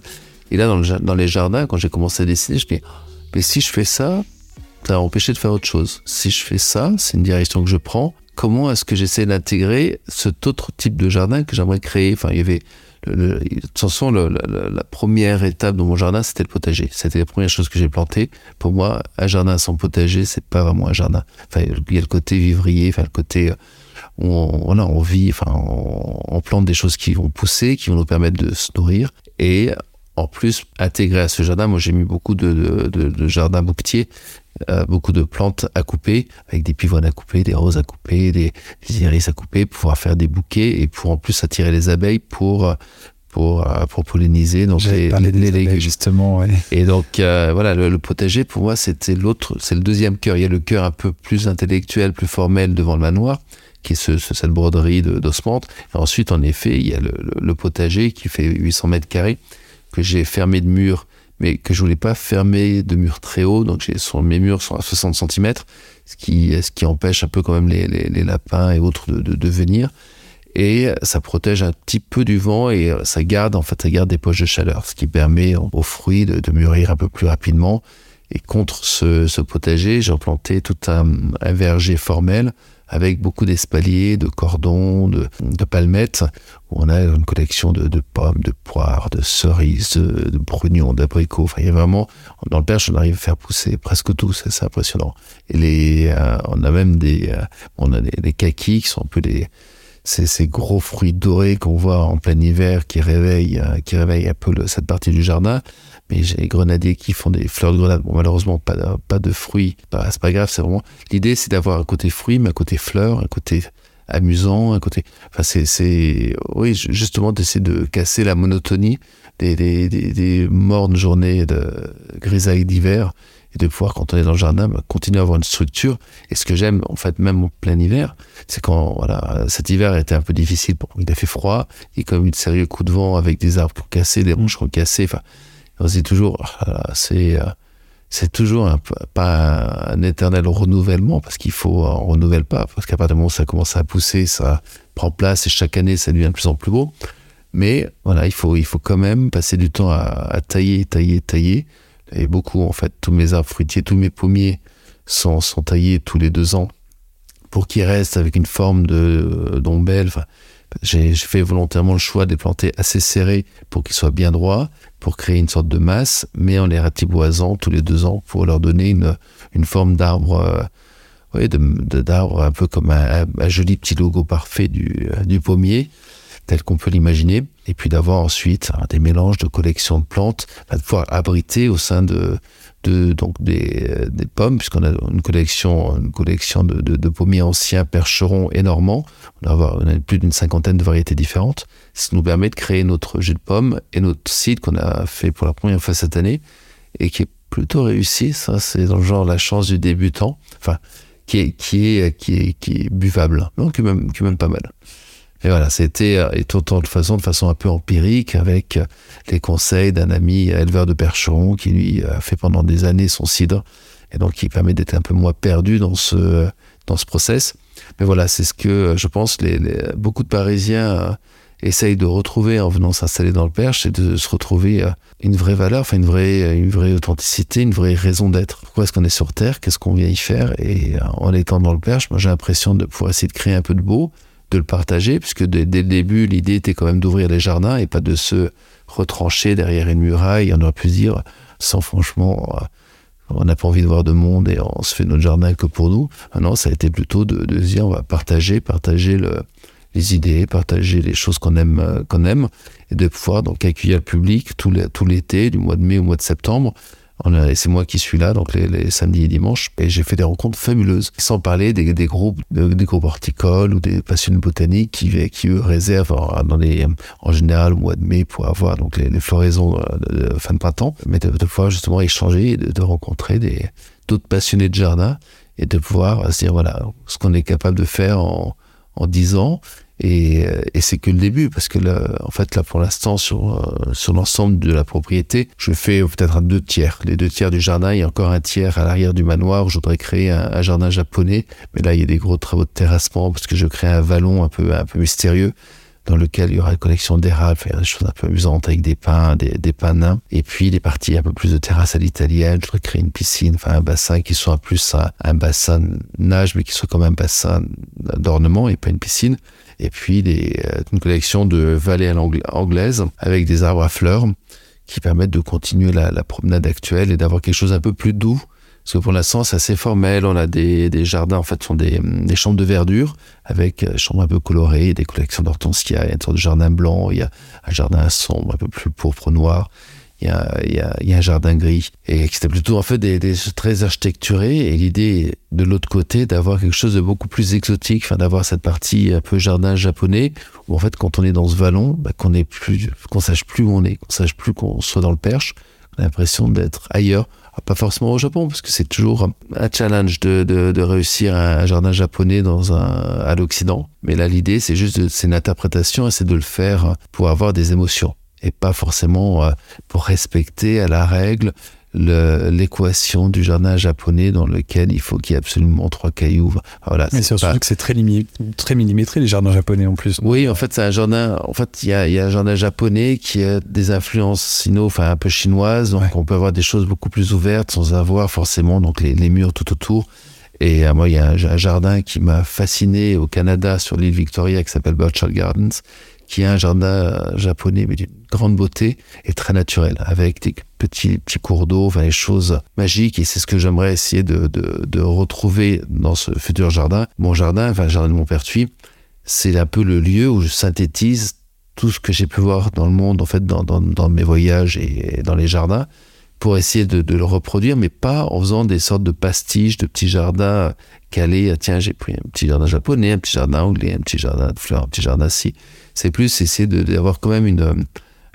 Et là, dans, dans les jardins, quand j'ai commencé à dessiner, je me dis, mais si je fais ça, ça va empêcher de faire autre chose. Si je fais ça, c'est une direction que je prends. Comment est-ce que j'essaie d'intégrer cet autre type de jardin que j'aimerais créer? Enfin, il y avait de toute façon, la, première étape de mon jardin, c'était le potager. C'était la première chose que j'ai plantée. Pour moi, un jardin sans potager, c'est pas vraiment un jardin. Enfin, il y a le côté vivrier, le côté où on, voilà, on vit, enfin, on, on, plante des choses qui vont pousser, qui vont nous permettre de se nourrir. Et en plus, intégré à ce jardin, moi j'ai mis beaucoup de, de, de, jardins bouquetiers, euh, beaucoup de plantes à couper, avec des pivoines à couper, des roses à couper, des, iris à couper, pour pouvoir faire des bouquets et pour en plus attirer les abeilles pour pour, euh, pour polliniser donc les, les légumes. justement et donc euh, voilà le, potager pour moi c'était l'autre c'est le deuxième cœur. Il y a le cœur un peu plus intellectuel plus formel devant le manoir qui est ce, cette broderie d'osmante ensuite en effet il y a le, le, potager qui fait 800 mètres carrés j'ai fermé de murs, mais que je voulais pas fermer de murs très hauts. Donc mes murs sont à 60 cm, ce qui, ce qui empêche un peu quand même les, les, lapins et autres de, de, venir. Et ça protège un petit peu du vent et ça garde, en fait, ça garde des poches de chaleur, ce qui permet aux fruits de, de mûrir un peu plus rapidement. Et contre ce, ce potager, j'ai implanté tout un, un verger formel avec beaucoup d'espaliers, de cordons, de, palmettes, où on a une collection de, de pommes, de poires, de cerises, de, de brugnons, d'abricots. Enfin, il y a vraiment, dans le perche, on arrive à faire pousser presque tout, c'est impressionnant. Et les, euh, on a même des, euh, on a des, des kakis qui sont un peu des, ces, ces gros fruits dorés qu'on voit en plein hiver qui réveillent, euh, qui un peu cette partie du jardin mais j'ai des grenadiers qui font des fleurs de grenade. Bon, malheureusement, pas de, pas de fruits. C'est pas grave, c'est vraiment. L'idée, c'est d'avoir un côté fruits, mais un côté fleurs, un côté amusant, un côté. Enfin, c'est, c'est, oui, justement, d'essayer de casser la monotonie des, des, des, des mornes journées de grisaille d'hiver et de pouvoir, quand on est dans le jardin, bah, continuer à avoir une structure. Et ce que j'aime, en fait, même en plein hiver, c'est quand, voilà, cet hiver était un peu difficile, il a fait froid, et comme une sérieux coup de vent avec des arbres cassés, des branches cassées, enfin, c'est toujours, c'est, euh, c'est toujours un, pas un, éternel renouvellement parce qu'il faut on renouvelle pas parce qu'à partir du moment où ça commence à pousser, ça prend place et chaque année ça devient de plus en plus beau. Mais voilà, il faut il faut quand même passer du temps à, tailler, tailler, tailler. Et beaucoup en fait, tous mes arbres fruitiers, tous mes pommiers sont, taillés tous les deux ans pour qu'ils restent avec une forme de d'ombelle. Enfin, j'ai fait volontairement le choix de les planter assez serrés pour qu'ils soient bien droits, pour créer une sorte de masse, mais en les ratiboisant tous les deux ans pour leur donner une, une forme d'arbre, euh, oui, d'arbre un peu comme un, joli petit logo parfait du, du pommier, tel qu'on peut l'imaginer, et puis d'avoir ensuite des mélanges de collections de plantes, de pouvoir abriter au sein de, donc des, des pommes, puisqu'on a une collection, une collection de, de, pommiers anciens, percherons et normands. On a, plus d'une cinquantaine de variétés différentes. Ça nous permet de créer notre jus de pommes et notre site qu'on a fait pour la première fois cette année et qui est plutôt réussi. Ça, c'est dans le genre la chance du débutant. Enfin, qui est, qui est, qui est, qui est buvable. Donc, qui est qui est même pas mal. Et voilà, c'était euh, tout de façon, de façon un peu empirique, avec euh, les conseils d'un ami éleveur de percherons qui lui a fait pendant des années son cidre, et donc qui permet d'être un peu moins perdu dans ce dans ce process. Mais voilà, c'est ce que je pense beaucoup de Parisiens euh, essayent de retrouver en venant s'installer dans le Perche, c'est de se retrouver une vraie valeur, enfin une vraie une vraie authenticité, une vraie raison d'être. Pourquoi est-ce qu'on est sur Terre? Qu'est-ce qu'on vient y faire? Et en étant dans le Perche, moi j'ai l'impression de pouvoir essayer de créer un peu de beau de le partager, puisque dès, le début, l'idée était quand même d'ouvrir les jardins et pas de se retrancher derrière une muraille. On aurait pu dire, sans franchement, euh, on n'a pas envie de voir de monde et on se fait notre jardin que pour nous. Ah non, ça a été plutôt de, de dire, on va partager, partager le, les idées, partager les choses qu'on aime, euh, qu'on aime, et de pouvoir donc accueillir le public tout l'été, du mois de mai au mois de septembre, c'est moi qui suis là, donc les, samedis et dimanches, et j'ai fait des rencontres fabuleuses. Sans parler des, groupes, des groupes horticoles ou des passionnés botaniques qui, qui eux réservent dans les, en général au mois de mai pour avoir donc les, floraisons de, fin de printemps, mais de, de pouvoir justement échanger et de, rencontrer d'autres passionnés de jardin et de pouvoir se dire voilà ce qu'on est capable de faire en en 10 ans et, euh, et c'est que le début, parce que là, en fait, là, pour l'instant, sur, euh, sur l'ensemble de la propriété, je fais peut-être un deux tiers. Les deux tiers du jardin, il y a encore un tiers à l'arrière du manoir où je voudrais créer un, jardin japonais. Mais là, il y a des gros travaux de terrassement parce que je crée un vallon un peu, un peu mystérieux dans lequel il y aura une collection d'érables, des choses un peu amusantes avec des pins, des, des pins nains. Et puis, des parties un peu plus de terrasse à l'italienne. Je voudrais créer une piscine, enfin, un bassin qui soit plus un, un bassin nage, mais qui soit comme un bassin d'ornement et pas une piscine et puis des, euh, une collection de vallées à l'anglaise avec des arbres à fleurs qui permettent de continuer la, promenade actuelle et d'avoir quelque chose un peu plus doux. Parce que pour l'instant, c'est assez formel. On a des, des jardins, en fait, sont des, des chambres de verdure avec des euh, chambres un peu colorées, des collections d'hortensias. Il y a de jardin blanc, il y a un jardin sombre, un peu plus pourpre noir il y a, un jardin gris. Et c'était plutôt en fait des, très architecturés. Et l'idée de l'autre côté d'avoir quelque chose de beaucoup plus exotique, enfin d'avoir cette partie un peu jardin japonais, où en fait quand on est dans ce vallon, bah, qu'on qu'on sache plus où on est, qu'on sache plus qu'on soit dans le Perche, on a l'impression d'être ailleurs. Ah, pas forcément au Japon, parce que c'est toujours un challenge de, réussir un jardin japonais dans à l'Occident. Mais là, l'idée, c'est juste, c'est une interprétation et c'est de le faire pour avoir des émotions et pas forcément euh, pour respecter à la règle l'équation du jardin japonais dans lequel il faut qu'il y ait absolument trois cailloux. Voilà, Mais c'est surtout pas... que c'est très, très millimétré les jardins japonais en plus. Oui, en fait, c'est un jardin. En fait, il y a, il y a un jardin japonais qui a des influences sino, enfin un peu chinoises, donc ouais. on peut avoir des choses beaucoup plus ouvertes sans avoir forcément donc les, les murs tout autour. Et à euh, moi, il y a un, un jardin qui m'a fasciné au Canada sur l'île Victoria qui s'appelle Birchall Gardens, qui est un jardin japonais, mais d'une grande beauté et très naturel, avec des petits, petits cours d'eau, enfin des choses magiques. Et c'est ce que j'aimerais essayer de, de, de, retrouver dans ce futur jardin. Mon jardin, enfin le jardin de mon père Thuy, c'est un peu le lieu où je synthétise tout ce que j'ai pu voir dans le monde, en fait, dans, dans, mes voyages et dans les jardins pour essayer de, de, le reproduire, mais pas en faisant des sortes de pastiches, de petits jardins calés. Tiens, j'ai pris un petit jardin japonais, un petit jardin anglais, un petit jardin de fleurs, un petit jardin ci. C'est plus essayer d'avoir quand même une,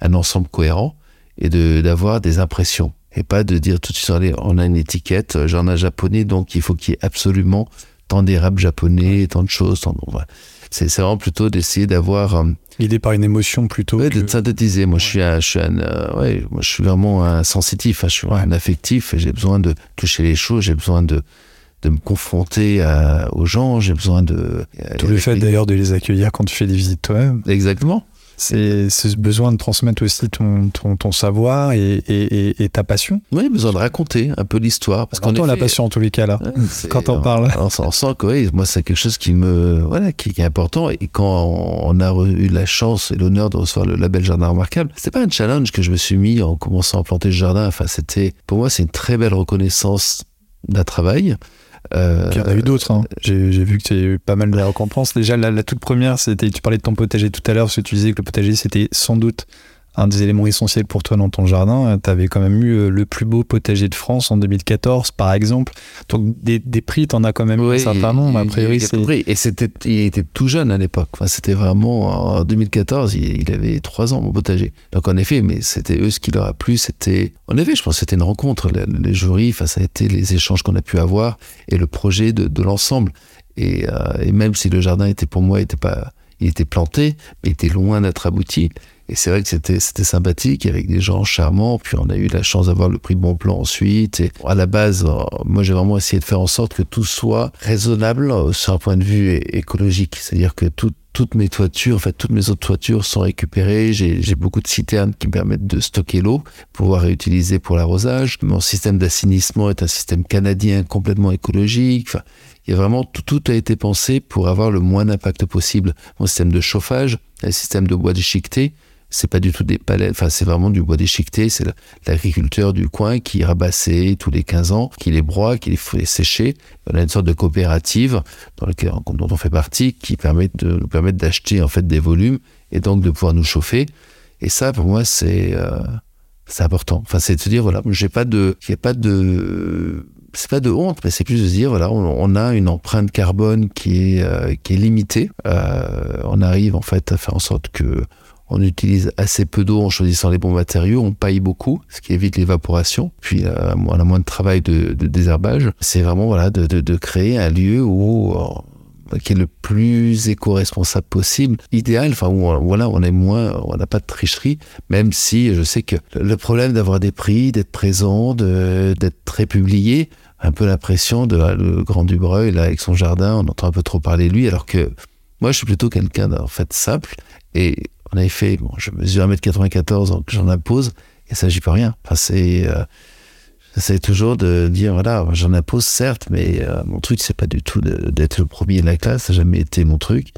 un ensemble cohérent et d'avoir des impressions. Et pas de dire tout de suite, on a une étiquette, euh, jardin japonais, donc il faut qu'il y ait absolument tant d'érables japonais, tant de choses. Tant... C'est vraiment plutôt d'essayer d'avoir euh, Guidé par une émotion plutôt. Ouais, que... d'être synthétisé. Moi, je suis un, je suis un, euh, ouais, moi, je suis vraiment un sensitif. hein, je suis un affectif. J'ai besoin de toucher les choses. J'ai besoin de de me confronter à- aux gens. J'ai besoin de. Tout le fait les- d'ailleurs de les accueillir quand tu fais des visites toi-même. Exactement. C'est ce besoin de transmettre aussi ton, ton, ton savoir et, et, ta passion. Oui, besoin de raconter un peu l'histoire. Parce On entend qu'en la passion en tous les cas là. Ouais, c'est- Quand on parle. On, on sent que oui, moi c'est quelque chose qui me voilà qui, qui est important et quand on a eu la chance et l'honneur de recevoir le label Jardin remarquable, c'était pas un challenge que je me suis mis en commençant à planter le jardin. Enfin, c'était pour moi c'est une très belle reconnaissance d'un travail. Euh, il y en a eu d'autres. hein. J'ai j'ai vu que tu as eu pas mal de récompenses. Déjà, la, la toute première, c'était. Tu parlais de ton potager tout à l'heure, parce que tu disais que le potager, c'était sans doute un des éléments essentiels pour toi dans ton jardin. Tu avais quand même eu euh, le plus beau potager de France en 2014, par exemple. Donc, des, des prix, tu en as quand même eu un certain nombre. A il- priori, il. Et c'était, il était tout jeune à l'époque. Enfin, c'était vraiment en 2014. Il, il avait trois ans mon potager. Donc en effet, mais c'était eux ce qui leur a plu. C'était, en effet, je pense que c'était une rencontre. Les, les jurys, enfin, ça a été les échanges qu'on a pu avoir et le projet de, de l'ensemble. Et, euh, et même si le jardin était pour moi était pas, il était planté, mais était loin d'être abouti. Et c'est vrai que c'était sympathique avec des gens charmants. Puis on a eu la chance d'avoir le prix de Bon Plan ensuite. Et à la base, euh, moi j'ai vraiment essayé de faire en sorte que tout soit raisonnable euh, sur un point de vue écologique. C'est-à-dire que tout- toutes mes toitures, en fait toutes mes autres toitures sont récupérées. J'ai j'ai beaucoup de citernes qui me permettent de stocker l'eau, pouvoir réutiliser pour l'arrosage. Mon système d'assainissement est un système canadien complètement écologique. Enfin, il y a vraiment tout, tout a été pensé pour avoir le moins d'impact possible. Mon système de chauffage, un système de bois déchiqueté, c'est pas du tout des palettes, enfin c'est vraiment du bois déchiqueté, c'est l'agriculteur du coin qui rabassait tous les 15 ans, qui les broie, qui les fait sécher. On a une sorte de coopérative dans laquelle, dont on fait partie qui permet de nous permettre d'acheter en fait des volumes et donc de pouvoir nous chauffer. Et ça pour moi c'est euh, important. Enfin c'est de se dire voilà, j'ai pas de a pas de c'est pas de honte, mais c'est plus de se dire voilà, on, on a une empreinte carbone qui est euh, qui est limitée. Euh, on arrive en fait à faire en sorte que on utilise assez peu d'eau en choisissant les bons matériaux, on paille beaucoup, ce qui évite l'évaporation. Puis euh, on a moins de travail de, désherbage. C'est vraiment voilà de, de, créer un lieu euh, qui est le plus éco-responsable possible, idéal, enfin où on- voilà, on est moins, on n'a pas de tricherie, même si je sais que le problème d'avoir des prix, d'être présent, d'être très publié, un peu l'impression de le grand Dubreuil avec son jardin, on entend un peu trop parler de lui, alors que moi je suis plutôt quelqu'un en fait simple et en effet, bon, je mesure 1m94 donc j'en impose et ça j'y peux rien. Enfin c'est euh, J'essaie toujours de dire, voilà, j'en impose certes, mais euh, mon truc, c'est pas du tout d'être le premier de la classe, ça n'a jamais été mon truc.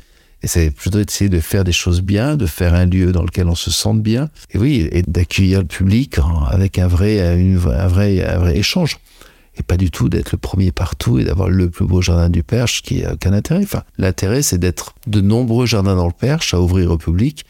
Et c'est plutôt d'essayer de faire des choses bien, de faire un lieu dans lequel on se sente bien. Et oui, et d'accueillir le public avec un vrai, un vrai, un vrai échange. Et pas du tout d'être le premier partout et d'avoir le plus beau jardin du Perche qui a aucun intérêt. Enfin, l'intérêt, c'est d'être de nombreux jardins dans le Perche à ouvrir au public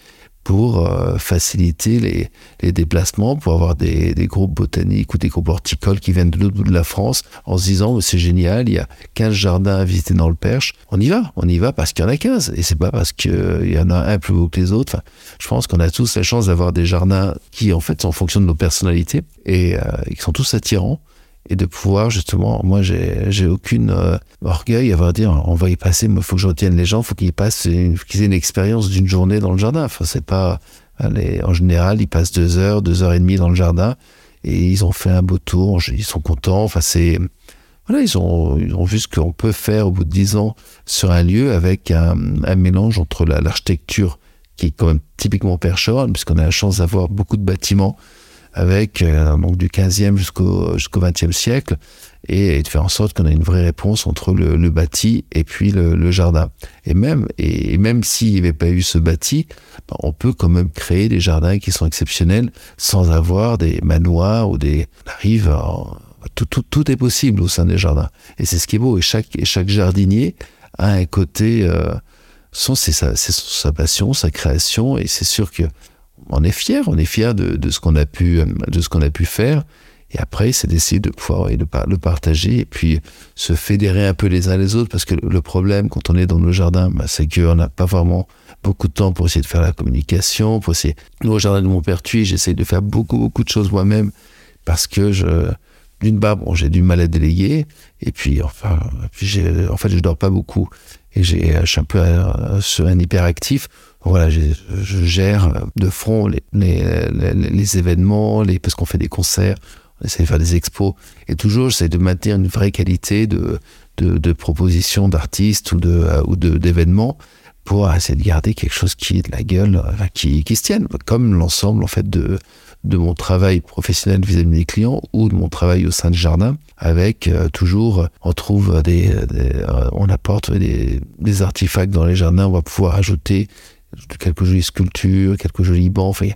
pour euh, faciliter les, déplacements, pour avoir des, groupes botaniques ou des groupes horticoles qui viennent de l'autre bout de la France en se disant oh, c'est génial, il y a 15 jardins à visiter dans le Perche. On y va, on y va parce qu'il y en a 15 et c'est pas parce qu'il y en a un plus beau que les autres. Je pense qu'on a tous la chance d'avoir des jardins qui en fait sont en fonction de nos personnalités et, euh, qui sont tous attirants et de pouvoir justement, moi j'ai aucune euh, orgueil à dire on va y passer, il faut que je retienne les gens, faut qu'ils passent, qu'ils aient une expérience d'une journée dans le jardin. Enfin c'est pas, allez, en général ils passent deux heures, deux heures et demie dans le jardin et ils ont fait un beau tour, ils sont contents. Enfin c'est voilà, ils ont, vu ce qu'on peut faire au bout de dix ans sur un lieu avec un, mélange entre la- l'architecture qui est quand même typiquement percheronne, puisqu'on a la chance d'avoir beaucoup de bâtiments avec euh, donc du 15e jusqu'au jusqu'au 20e siècle et, de faire en sorte qu'on a une vraie réponse entre le, bâti et puis le, jardin. Et même et, même s'il n'y avait pas eu ce bâti, ben, on peut quand même créer des jardins qui sont exceptionnels sans avoir des manoirs ou des on arrive à- tout, tout, tout est possible au sein des jardins. Et c'est ce qui est beau. Et chaque, chaque jardinier a un côté, euh, son, c'est sa, sa passion, sa création. Et c'est sûr que on est fier, on est fier de, ce qu'on a pu, euh, de ce qu'on a pu faire. Et après, c'est d'essayer de pouvoir et de le partager et puis se fédérer un peu les uns les autres parce que le problème quand on est dans nos jardins, bah, c'est qu'on n'a pas vraiment beaucoup de temps pour essayer de faire la communication, pour essayer. Nous, au jardin de Montpertuis, j'essaye de faire beaucoup, beaucoup de choses moi-même parce que je, d'une part, bon, j'ai du mal à déléguer, et puis, enfin, puis en fait, je dors pas beaucoup, et j'ai, je suis un peu euh, sur un hyperactif. Voilà, je, gère de front les, événements, parce qu'on fait des concerts, on essaie de faire des expos, et toujours j'essaie de maintenir une vraie qualité de, propositions d'artistes euh, ou de d'événements pour essayer de garder quelque chose qui est de la gueule, euh, qui, se tienne, comme l'ensemble en fait de mon travail professionnel vis-à-vis des clients ou de mon travail au sein du jardin avec euh, toujours on trouve des, on apporte des, des artefacts dans les jardins on va pouvoir ajouter quelques jolies sculptures quelques jolis bancs enfin,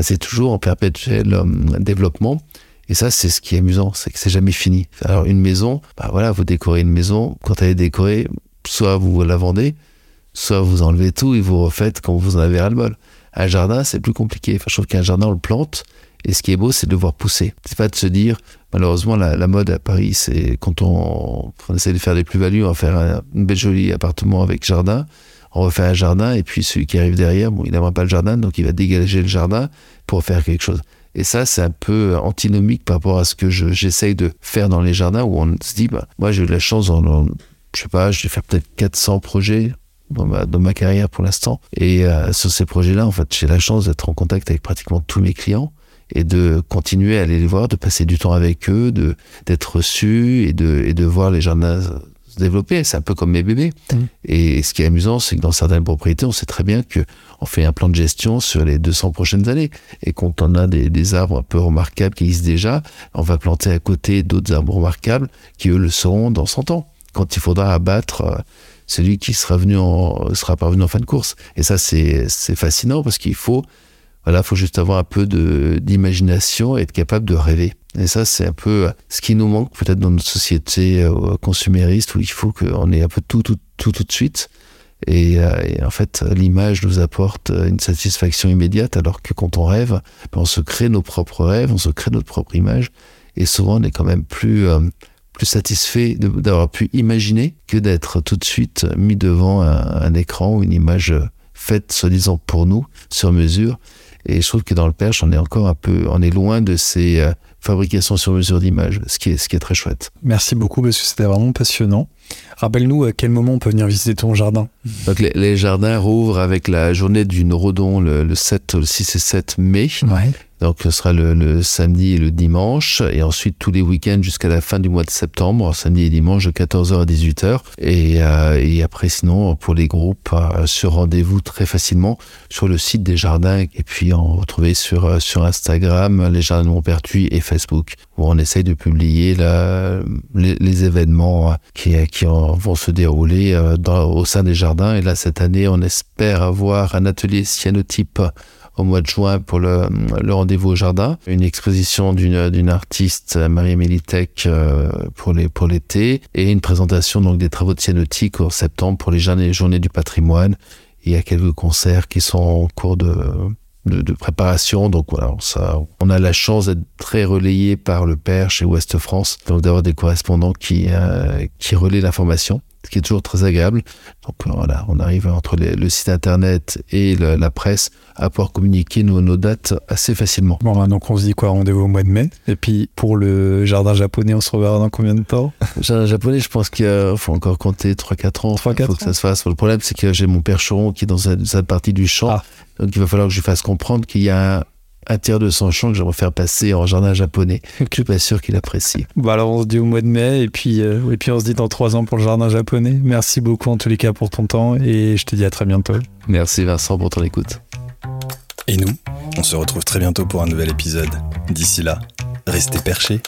c'est toujours en perpétuel euh, développement. Et ça c'est ce qui est amusant c'est que c'est jamais fini. Alors une maison bah voilà vous décorez une maison. Quand elle est décorée soit vous la vendez soit vous enlevez tout et vous refaites quand vous en avez ras le bol un jardin c'est plus compliqué. Je trouve qu'un jardin on le plante. Et ce qui est beau c'est de voir pousser. C'est pas de se dire malheureusement la, mode à Paris c'est quand on, on essaie de faire des plus-values on va faire un, un bel joli appartement avec jardin on refait un jardin et puis celui qui arrive derrière bon il n'aimera pas le jardin donc il va dégager le jardin pour faire quelque chose. Et ça c'est un peu antinomique par rapport à ce que j'essaye je, de faire dans les jardins où on se dit bah, moi j'ai eu la chance dans, dans je sais pas je vais faire peut-être 400 projets dans ma, carrière pour l'instant. Et euh, sur ces projets là en fait j'ai la chance d'être en contact avec pratiquement tous mes clients et de continuer à aller les voir de passer du temps avec eux d'être reçu et de voir les jardins se développer c'est un peu comme mes bébés. Mmh. et ce qui est amusant c'est que dans certaines propriétés on sait très bien que on fait un plan de gestion sur les 200 prochaines années. Et quand on a des, des arbres un peu remarquables qui existent déjà on va planter à côté d'autres arbres remarquables qui eux le seront dans 100 ans. Quand il faudra abattre euh, celui qui sera venu en sera parvenu en fin de course. Et ça c'est fascinant parce qu'il faut voilà faut juste avoir un peu d'imagination et être capable de rêver. Et ça c'est un peu ce qui nous manque peut-être dans notre société euh, consumériste où il faut qu'on ait un peu tout tout tout tout de suite. Et, euh, en fait l'image nous apporte une satisfaction immédiate alors que quand on rêve on se crée nos propres rêves on se crée notre propre image. Et souvent on est quand même plus euh, plus satisfait d'avoir pu imaginer que d'être tout de suite mis devant un écran ou une image faite soi-disant pour nous sur mesure et je trouve que dans le perche on est encore un peu on est loin de ces euh, fabrications sur mesure d'images ce qui est ce qui est très chouette. Merci beaucoup parce que c'était vraiment passionnant. Rappelle-nous à quel moment on peut venir visiter ton jardin? Donc les, les jardins rouvrent avec la journée du neurodon le, le 7 le 6 et 7 mai. Ouais donc ce sera le, samedi et le dimanche. Et ensuite tous les week-ends jusqu'à la fin du mois de septembre. Samedi et dimanche de 14h à 18h et, euh, et après sinon pour les groupes euh, sur rendez-vous très facilement sur le site des jardins. Et puis en retrouver sur euh, sur instagram les jardins montpertuis et facebook où on essaye de publier les, événements qui, qui en, vont se dérouler euh, au sein des jardins. Et là cette année on espère avoir un atelier cyanotype au mois de juin pour le, rendez-vous au jardin. Une exposition d'une artiste marie militech euh, pour les pour l'été et une présentation donc des travaux de cyanotique en septembre pour les journées du patrimoine. Il y a quelques concerts qui sont en cours de de, préparation. Donc voilà on a la chance d'être très relayé par le père chez ouest france donc d'avoir des correspondants qui euh, qui relaient l'information ce qui est toujours très agréable. Donc voilà on arrive entre les, le site internet et le, la presse à pouvoir communiquer nos, nos dates assez facilement. Bon bah, donc on se dit quoi? Rendez-vous au mois de mai. Et puis pour le jardin japonais on se reverra dans combien de temps? Jardin japonais je pense qu'il faut encore compter 34 ans. 3 4 que ça se fasse. Le problème c'est que j'ai mon percheron qui est dans cette, cette partie du champ. Ah. donc il va falloir que je fasse comprendre qu'il y a intérieur de son champ que j'aimerais faire passer en jardin japonais. Je suis pas sûr qu'il apprécie. Bon, alors on se dit au mois de mai et puis, euh, et puis on se dit dans trois ans pour le jardin japonais. Merci beaucoup en tous les cas pour ton temps et je te dis à très bientôt. Merci Vincent pour ton écoute. Et nous, on se retrouve très bientôt pour un nouvel épisode. D'ici là, restez perchés.